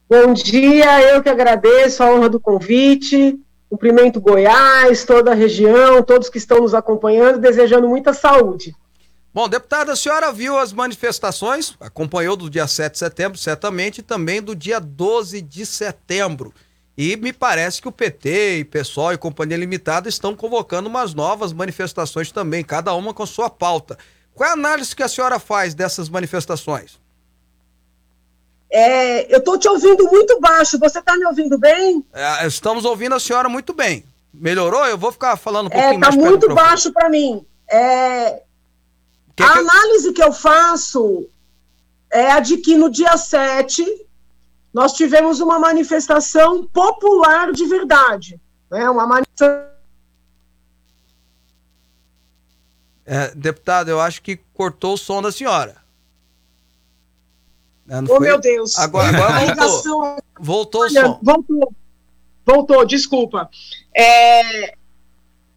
Bom dia, eu que agradeço a honra do convite. Cumprimento Goiás, toda a região, todos que estão nos acompanhando, desejando muita saúde. Bom, deputada, a senhora viu as manifestações, acompanhou do dia 7 de setembro, certamente, e também do dia 12 de setembro. E me parece que o PT e PSOL e Companhia Limitada estão convocando umas novas manifestações também, cada uma com sua pauta. Qual é a análise que a senhora faz dessas manifestações? É, eu estou te ouvindo muito baixo, você está me ouvindo bem? É, estamos ouvindo a senhora muito bem. Melhorou? Eu vou ficar falando um é, pouquinho é, tá mais Está muito baixo para mim. É, que a que... análise que eu faço é a de que no dia 7 nós tivemos uma manifestação popular de verdade. Né? Uma manifestação. É, deputado, eu acho que cortou o som da senhora. É, oh, foi? meu Deus. Agora, agora voltou. Voltou o som. Voltou. Voltou, desculpa. É,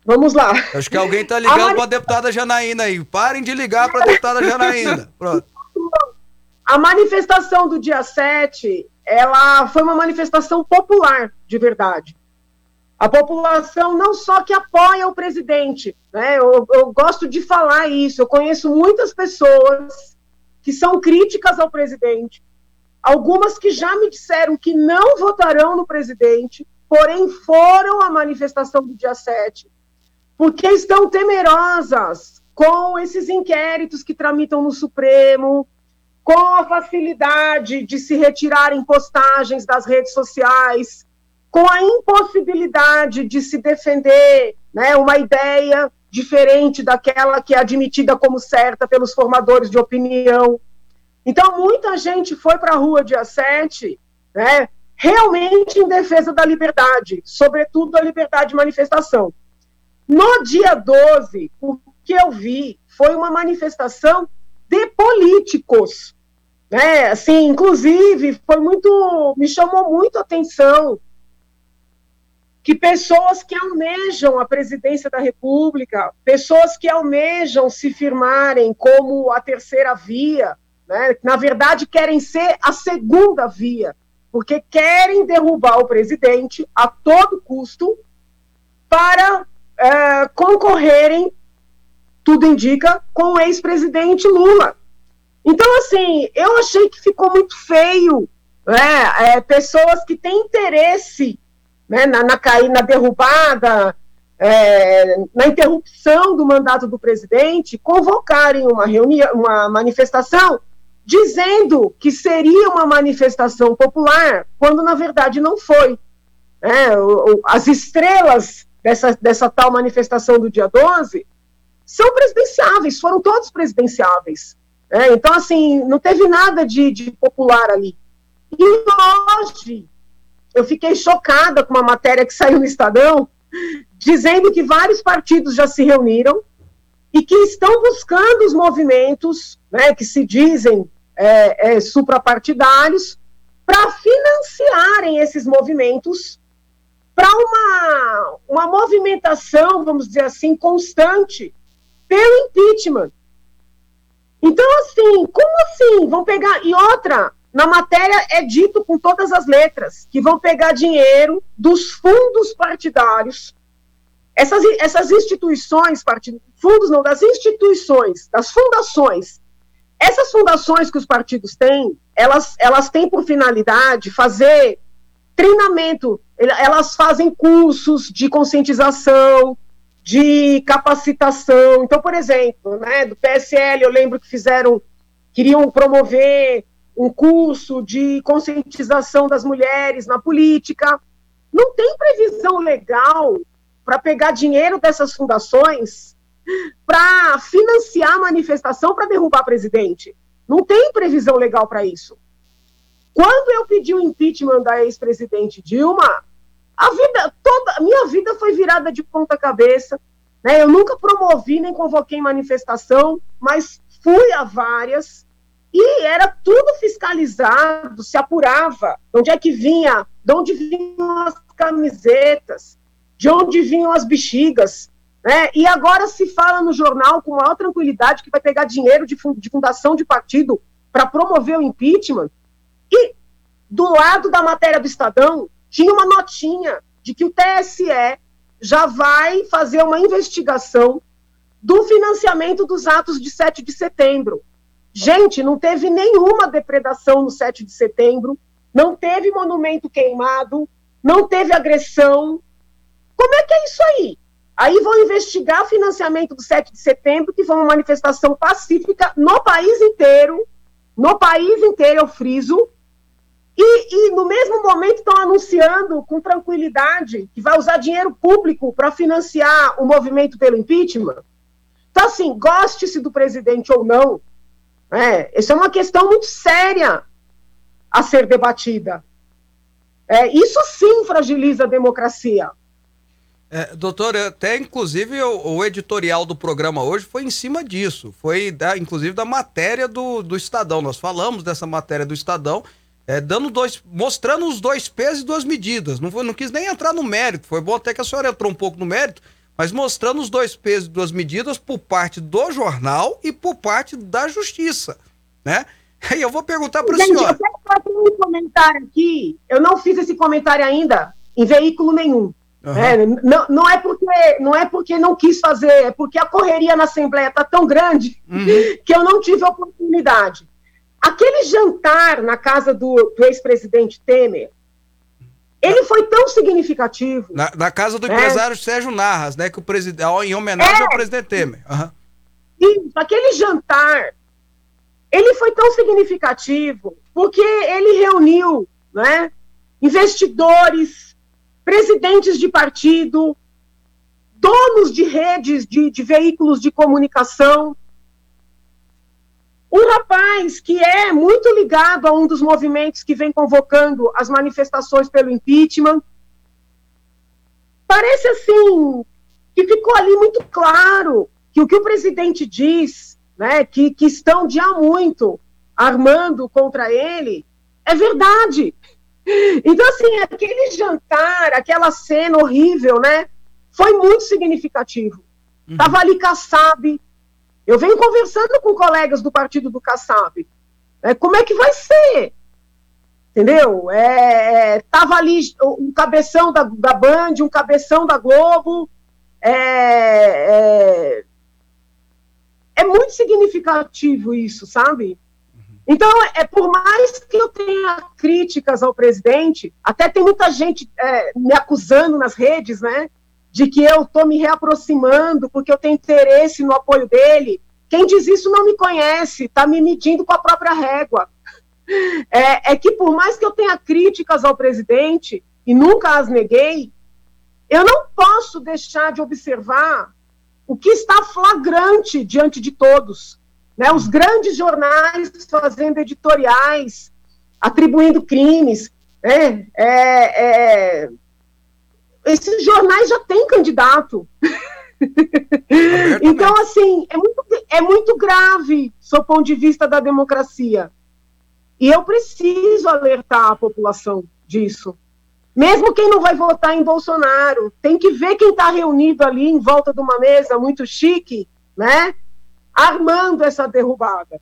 Vamos lá. Acho que alguém está ligando para a deputada Janaína aí. Parem de ligar para a deputada Janaína. Pronto. A manifestação do dia 7, ela foi uma manifestação popular, de verdade. A população não só que apoia o presidente, né? Eu, eu gosto de falar isso. Eu conheço muitas pessoas que são críticas ao presidente, algumas que já me disseram que não votarão no presidente, porém foram à manifestação do dia 7 porque estão temerosas com esses inquéritos que tramitam no Supremo, com a facilidade de se retirarem postagens das redes sociais, com a impossibilidade de se defender né, uma ideia diferente daquela que é admitida como certa pelos formadores de opinião. Então, muita gente foi para a rua dia 7, né, realmente em defesa da liberdade, sobretudo a liberdade de manifestação. No dia 12, o que eu vi foi uma manifestação de políticos. Né? Assim, inclusive, foi muito. me chamou muito a atenção que pessoas que almejam a presidência da República, pessoas que almejam se firmarem como a terceira via, né, na verdade querem ser a segunda via, porque querem derrubar o presidente a todo custo para é, concorrerem, tudo indica, com o ex-presidente Lula. Então, assim, eu achei que ficou muito feio, né? É, pessoas que têm interesse né, na, na, na derrubada, é, na interrupção do mandato do presidente, convocarem uma reunião, uma manifestação, dizendo que seria uma manifestação popular, quando na verdade não foi. É, as estrelas dessa, dessa tal manifestação do dia 12, são presidenciáveis, foram todos presidenciáveis. Né? Então, assim, não teve nada de, de popular ali. E hoje, eu fiquei chocada com uma matéria que saiu no Estadão, dizendo que vários partidos já se reuniram e que estão buscando os movimentos né, que se dizem é, é, suprapartidários para financiarem esses movimentos para uma, uma movimentação, vamos dizer assim, constante pelo impeachment. Então, assim, como assim? Vão pegar. E outra, na matéria é dito com todas as letras que vão pegar dinheiro dos fundos partidários. Essas, essas instituições, partidos, fundos não, das instituições, das fundações. Essas fundações que os partidos têm, elas, elas têm por finalidade fazer treinamento. Elas fazem cursos de conscientização, de capacitação. Então, por exemplo, né, do PSL, eu lembro que fizeram, queriam promover um curso de conscientização das mulheres na política. Não tem previsão legal para pegar dinheiro dessas fundações para financiar a manifestação para derrubar presidente. Não tem previsão legal para isso. Quando eu pedi o impeachment da ex-presidente Dilma, a vida toda, minha vida foi virada de ponta cabeça. Né? Eu nunca promovi nem convoquei manifestação, mas fui a várias e era tudo fiscalizado, se apurava. De onde é que vinha? De onde vinham as camisetas? De onde vinham as bexigas? Né? E agora se fala no jornal com maior tranquilidade que vai pegar dinheiro de, fundação de partido para promover o impeachment. Do lado da matéria do Estadão tinha uma notinha de que o TSE já vai fazer uma investigação do financiamento dos atos de 7 de setembro. Gente, não teve nenhuma depredação no 7 de setembro, não teve monumento queimado, não teve agressão. Como é que é isso aí? Aí vão investigar o financiamento do 7 de setembro, que foi uma manifestação pacífica no país inteiro, no país inteiro, eu friso, e, e no mesmo momento estão anunciando com tranquilidade que vai usar dinheiro público para financiar o movimento pelo impeachment. Então, assim, goste-se do presidente ou não, é, essa é uma questão muito séria a ser debatida. É, isso sim fragiliza a democracia. É, doutor, até inclusive o, o, editorial do programa hoje foi em cima disso. Foi da, inclusive da matéria do, do Estadão. Nós falamos dessa matéria do Estadão, é, dando dois, mostrando os dois pesos e duas medidas. Não, foi, não quis nem entrar no mérito. Foi bom até que a senhora entrou um pouco no mérito, mas mostrando os dois pesos e duas medidas por parte do jornal e por parte da justiça, né? Aí eu vou perguntar para o senhor. Eu quero fazer um comentário aqui. Eu não fiz esse comentário ainda em veículo nenhum. Uhum. É, não, não, é porque, não é porque não quis fazer, é porque a correria na Assembleia está tão grande uhum. que eu não tive oportunidade. Aquele jantar na casa do, do ex-presidente Temer, ele foi tão significativo. Na, na casa do né? empresário Sérgio Narras, né? Que o presidente, em homenagem é, ao presidente Temer. Uhum. Isso, aquele jantar, ele foi tão significativo porque ele reuniu, né? Investidores, presidentes de partido, donos de redes de, de veículos de comunicação, um rapaz que é muito ligado a um dos movimentos que vem convocando as manifestações pelo impeachment. Parece assim que ficou ali muito claro que o que o presidente diz, né, que, que estão de há muito armando contra ele, é verdade. Então, assim, aquele jantar, aquela cena horrível, né, foi muito significativo. Uhum. Tava ali Kassab, eu venho conversando com colegas do partido do Kassab. É, como é que vai ser? Entendeu? É, é, tava ali um cabeção da, da Band, um cabeção da Globo. É, é, é muito significativo isso, sabe? Uhum. Então, é por mais que eu tenha críticas ao presidente, até tem muita gente é, me acusando nas redes, né? De que eu estou me reaproximando porque eu tenho interesse no apoio dele. Quem diz isso não me conhece, está me medindo com a própria régua. É, é, que por mais que eu tenha críticas ao presidente, e nunca as neguei, eu não posso deixar de observar o que está flagrante diante de todos. Né? Os grandes jornais fazendo editoriais, atribuindo crimes. Né? É, é, esses jornais já têm candidato. então, assim, é muito, é muito grave, do ponto de vista da democracia. E eu preciso alertar a população disso. Mesmo quem não vai votar em Bolsonaro, tem que ver quem está reunido ali em volta de uma mesa muito chique, né? Armando essa derrubada.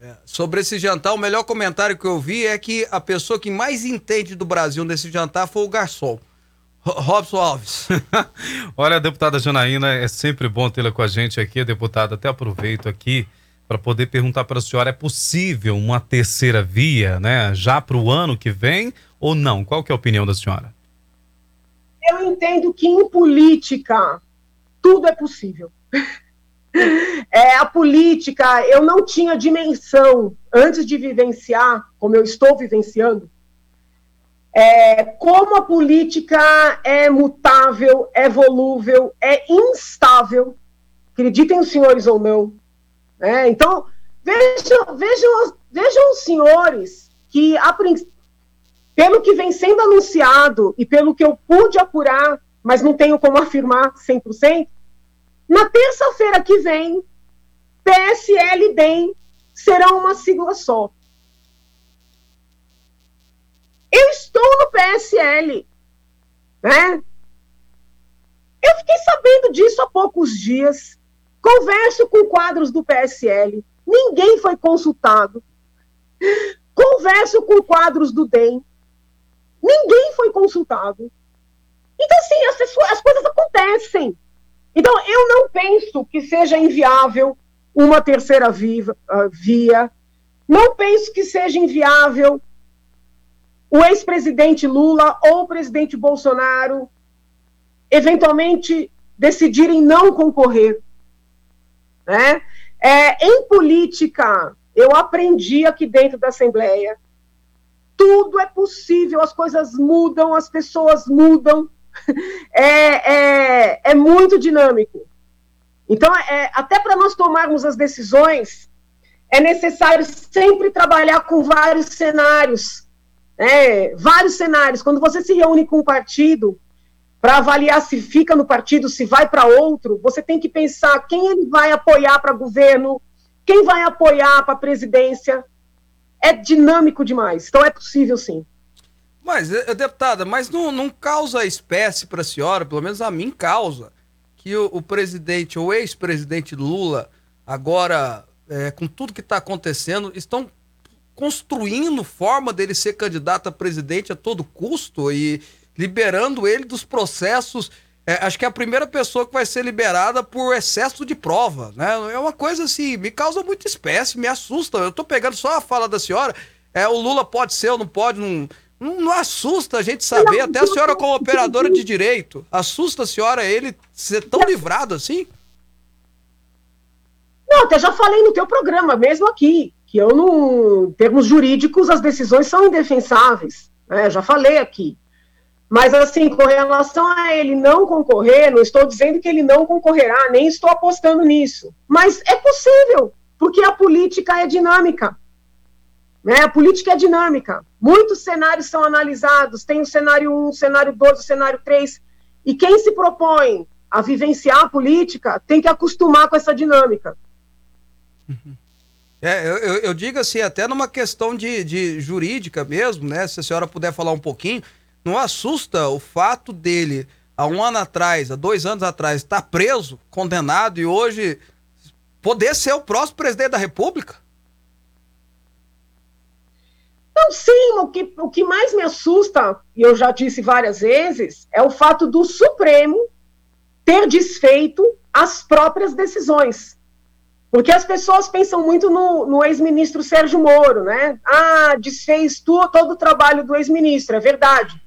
É, sobre esse jantar, o melhor comentário que eu vi é que a pessoa que mais entende do Brasil nesse jantar foi o garçom. Robson Alves. Olha, deputada Janaína, é sempre bom tê-la com a gente aqui, deputada. Até aproveito aqui para poder perguntar para a senhora: é possível uma terceira via, né, já para o ano que vem ou não? Qual que é a opinião da senhora? Eu entendo que em política tudo é possível. É, a política, eu não tinha dimensão antes de vivenciar, como eu estou vivenciando, é, como a política é mutável, é volúvel, é instável, acreditem os senhores ou não. Né? Então, vejam, vejam, vejam os senhores que, a, pelo que vem sendo anunciado e pelo que eu pude apurar, mas não tenho como afirmar 100%, na terça-feira que vem, PSL e DEM serão uma sigla só. Eu estou no PSL, né? Eu fiquei sabendo disso há poucos dias. Converso com quadros do PSL. Ninguém foi consultado. Converso com quadros do DEM. Ninguém foi consultado. Então, assim, as, as coisas acontecem. Então, eu não penso que seja inviável uma terceira viva, uh, via. Não penso que seja inviável o ex-presidente Lula ou o presidente Bolsonaro eventualmente decidirem não concorrer. Né? É, em política, eu aprendi aqui dentro da Assembleia, tudo é possível, as coisas mudam, as pessoas mudam, é, é, é muito dinâmico. Então, é, até para nós tomarmos as decisões, é necessário sempre trabalhar com vários cenários. Né? Vários cenários. Quando você se reúne com um partido para avaliar se fica no partido, se vai para outro, você tem que pensar quem ele vai apoiar para governo, quem vai apoiar para presidência. É dinâmico demais. Então é possível sim. Mas, eh, deputada, mas não, não causa espécie para a senhora, pelo menos a mim causa que o, o presidente, o ex-presidente Lula, agora, é, com tudo que está acontecendo, estão construindo forma dele ser candidato a presidente a todo custo e liberando ele dos processos. É, acho que é a primeira pessoa que vai ser liberada por excesso de prova, né? É uma coisa assim, me causa muita espécie, me assusta. Eu tô pegando só a fala da senhora. É, o Lula pode ser ou não pode, não, não, não, assusta a gente saber, até a senhora como operadora de direito, assusta a senhora ele ser tão livrado assim? Não, até já falei no teu programa, mesmo aqui, que eu não, em termos jurídicos, as decisões são indefensáveis, né? já falei aqui. Mas, assim, com relação a ele não concorrer, não estou dizendo que ele não concorrerá, nem estou apostando nisso. Mas é possível, porque a política é dinâmica. Né? A política é dinâmica. Muitos cenários são analisados, tem o cenário 1, o cenário 2, o cenário 3. E quem se propõe a vivenciar a política tem que acostumar com essa dinâmica. É, eu, eu, digo assim, até numa questão de, de jurídica mesmo, né? Se a senhora puder falar um pouquinho, não assusta o fato dele, há um ano atrás, há dois anos atrás, estar tá preso, condenado e hoje poder ser o próximo presidente da República? Não, sim, o que, o que mais me assusta, e eu já disse várias vezes, é o fato do Supremo ter desfeito as próprias decisões. Porque as pessoas pensam muito no, no ex-ministro Sérgio Moro, né? Ah, desfez tu, todo o trabalho do ex-ministro, é verdade.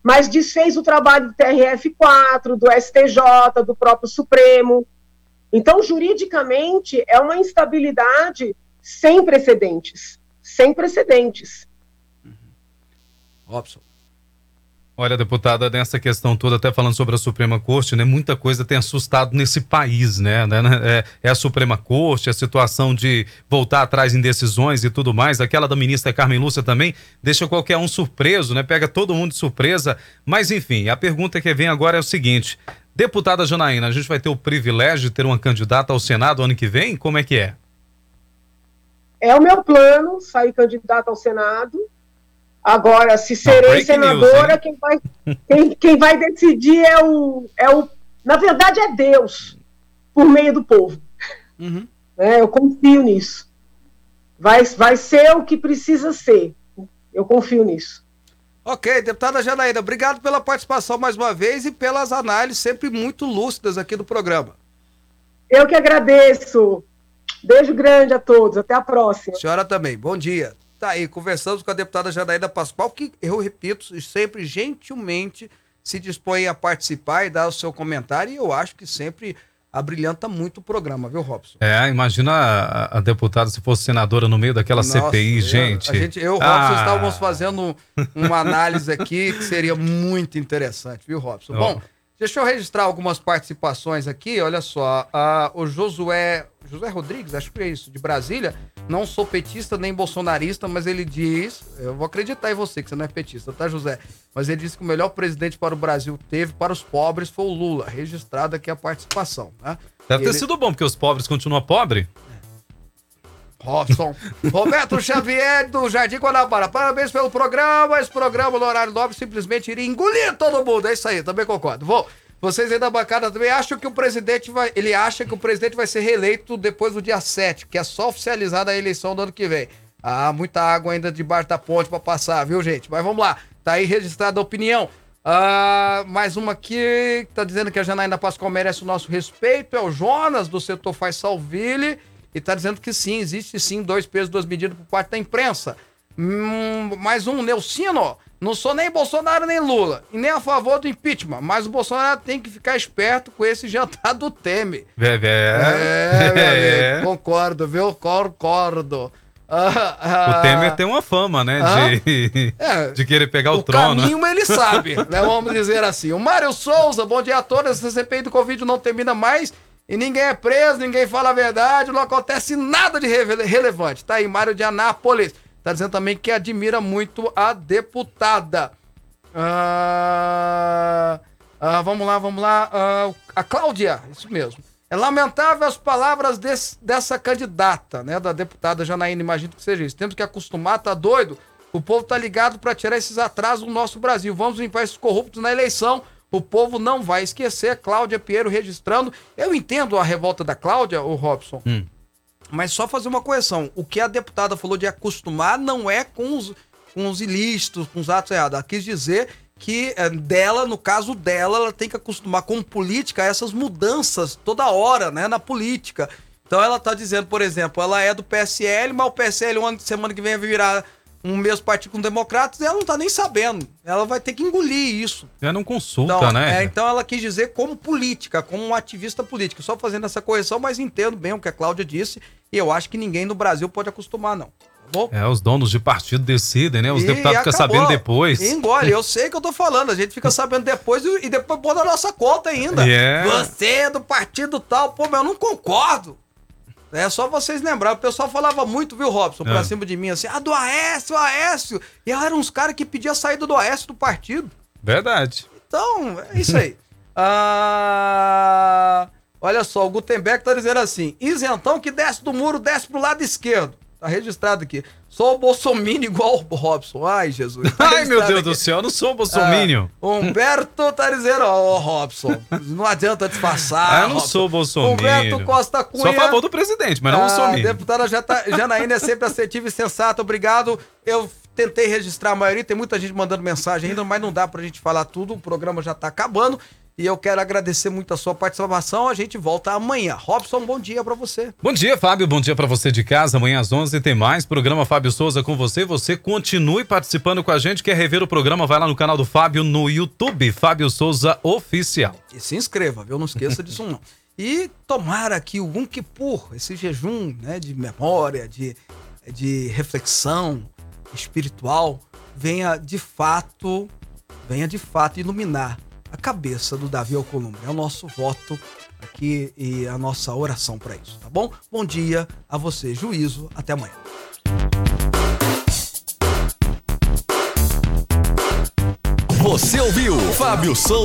Mas desfez o trabalho do TRF4, do STJ, do próprio Supremo. Então, juridicamente, é uma instabilidade sem precedentes sem precedentes. Uhum. Olha, deputada, nessa questão toda, até falando sobre a Suprema Corte, né? Muita coisa tem assustado nesse país, né? né, né é, é, a Suprema Corte, a situação de voltar atrás em decisões e tudo mais. Aquela da ministra Carmen Lúcia também deixa qualquer um surpreso, né? Pega todo mundo de surpresa. Mas, enfim, a pergunta que vem agora é o seguinte: Deputada Janaína, a gente vai ter o privilégio de ter uma candidata ao Senado ano que vem? Como é que é? É o meu plano sair candidato ao Senado. Agora, se serei senadora, news, quem, vai, quem, quem vai decidir é o, é o. Na verdade, é Deus, por meio do povo. Uhum. É, eu confio nisso. Vai, vai ser o que precisa ser. Eu confio nisso. Ok, deputada Janaína, obrigado pela participação mais uma vez e pelas análises sempre muito lúcidas aqui do programa. Eu que agradeço. Beijo grande a todos, até a próxima. Senhora também, bom dia. Tá aí, conversamos com a deputada Janaína Pascoal, que eu repito, sempre gentilmente se dispõe a participar e dar o seu comentário, e eu acho que sempre abrilhanta muito o programa, viu, Robson? É, imagina a, a deputada se fosse senadora no meio daquela Nossa, CPI, eu- gente. A gente, eu e Robson Ah. estávamos fazendo uma análise aqui que seria muito interessante, viu, Robson? Bom, deixa eu registrar algumas participações aqui. Olha só, ah, o Josué, José Rodrigues, acho que é isso, de Brasília. Não sou petista nem bolsonarista, mas ele diz, eu vou acreditar em você que você não é petista, tá, José? Mas ele disse que o melhor presidente para o Brasil teve para os pobres foi o Lula. Registrada aqui a participação, né? Deve ter Ele- sido bom, porque os pobres continuam pobres. Robson. Roberto Xavier do Jardim Guanabara. Parabéns pelo programa. Esse programa no horário nobre simplesmente iria engolir todo mundo. É isso aí, também concordo. Vou. Vocês aí da bancada também acham que o presidente vai. Ele acha que o presidente vai ser reeleito depois do dia 7, que é só oficializada a eleição do ano que vem. Ah, muita água ainda debaixo da ponte pra passar, viu, gente? Mas vamos lá. Tá aí registrada a opinião. Ah, mais uma aqui que tá dizendo que a Janaína Pascoal merece o nosso respeito. É o Jonas, do setor Faz Salville. E tá dizendo que sim, existe sim dois pesos, duas medidas por parte da imprensa. Hum, mais um, Neucino. Não sou nem Bolsonaro nem Lula. E nem a favor do impeachment. Mas o Bolsonaro tem que ficar esperto com esse jantar do Temer. Vé, vé. É, meu É. amigo, concordo, viu? Concordo. Ah, ah, O Temer tem uma fama, né? De, É. de querer pegar o, o trono. caminho ele sabe, né? Vamos dizer assim. O Mário Souza, bom dia a todos. Essa CPI do Covid não termina mais e ninguém é preso, ninguém fala a verdade, não acontece nada de rele- relevante. Tá aí, Mário de Anápolis. Tá dizendo também que admira muito a deputada. Ah, ah, vamos lá, vamos lá. Ah, a Cláudia, isso mesmo. É lamentável as palavras desse- dessa candidata, né? Da deputada Janaína, imagino que seja isso. Temos que acostumar, tá doido? O povo tá ligado para tirar esses atrasos no nosso Brasil. Vamos limpar esses corruptos na eleição. O povo não vai esquecer. Cláudia Pinheiro registrando. Eu entendo a revolta da Cláudia, o Robson. Mas só fazer uma correção. O que a deputada falou de acostumar não é com os, com os ilícitos, com os atos errados. Ela quis dizer que eh, dela, no caso dela, ela tem que acostumar com política a essas mudanças toda hora, né, na política. Então ela tá dizendo, por exemplo, ela é do PSL, mas o PSL, semana que vem, vai virar um mesmo partido com democratas, ela não tá nem sabendo. Ela vai ter que engolir isso. Já não consulta, Então, né? é, então ela quis dizer como política, como um ativista político. Só fazendo essa correção, mas entendo bem o que a Cláudia disse. E eu acho que ninguém no Brasil pode acostumar, não. Tá bom? É, os donos de partido decidem, né? Os E deputados ficam sabendo depois. E engole, eu sei que eu tô falando. A gente fica sabendo depois e, e depois põe na nossa conta ainda. Yeah. Você é do partido tal. Pô, mas eu não concordo. É só vocês lembrarem. O pessoal falava muito, viu, Robson, pra É. cima de mim, assim, ah, do Aécio, Aécio. E eram uns caras que pediam a saída do Aécio do partido. Verdade. Então, é isso aí. Ah, olha só, o Gutenberg tá dizendo assim: isentão que desce do muro, desce pro lado esquerdo. Tá registrado aqui. Sou o Bolsominion igual o Robson. Ai, Jesus. Tá Ai, meu Deus aqui. do céu, eu não sou bolsominion. Ah, Humberto tá dizendo, ó, Robson, não adianta disfarçar. Ah, eu não Robson. sou bolsominion. Humberto Costa Cunha. Sou a favor do presidente, mas não Ah, bolsominion. deputada Jata- Janaína é sempre assertiva e sensata, obrigado. Eu tentei registrar a maioria, tem muita gente mandando mensagem ainda, mas não dá pra gente falar tudo, o programa já tá acabando. E eu quero agradecer muito a sua participação, a gente volta amanhã. Robson, bom dia pra você. Bom dia, Fábio. Bom dia pra você de casa. Amanhã às 11 tem mais. Programa Fábio Souza com você. Você continue participando com a gente. Quer rever o programa? Vai lá no canal do Fábio no YouTube. Fábio Souza Oficial. E se inscreva, viu? Não esqueça disso não. E tomara que o Um Kippur, esse jejum né, de memória, de, de reflexão espiritual, venha de fato, venha de fato iluminar a cabeça do Davi Alcolumbre. É o nosso voto aqui e a nossa oração para isso, tá bom? Bom dia a você, juízo, até amanhã. Você ouviu Fábio Souza.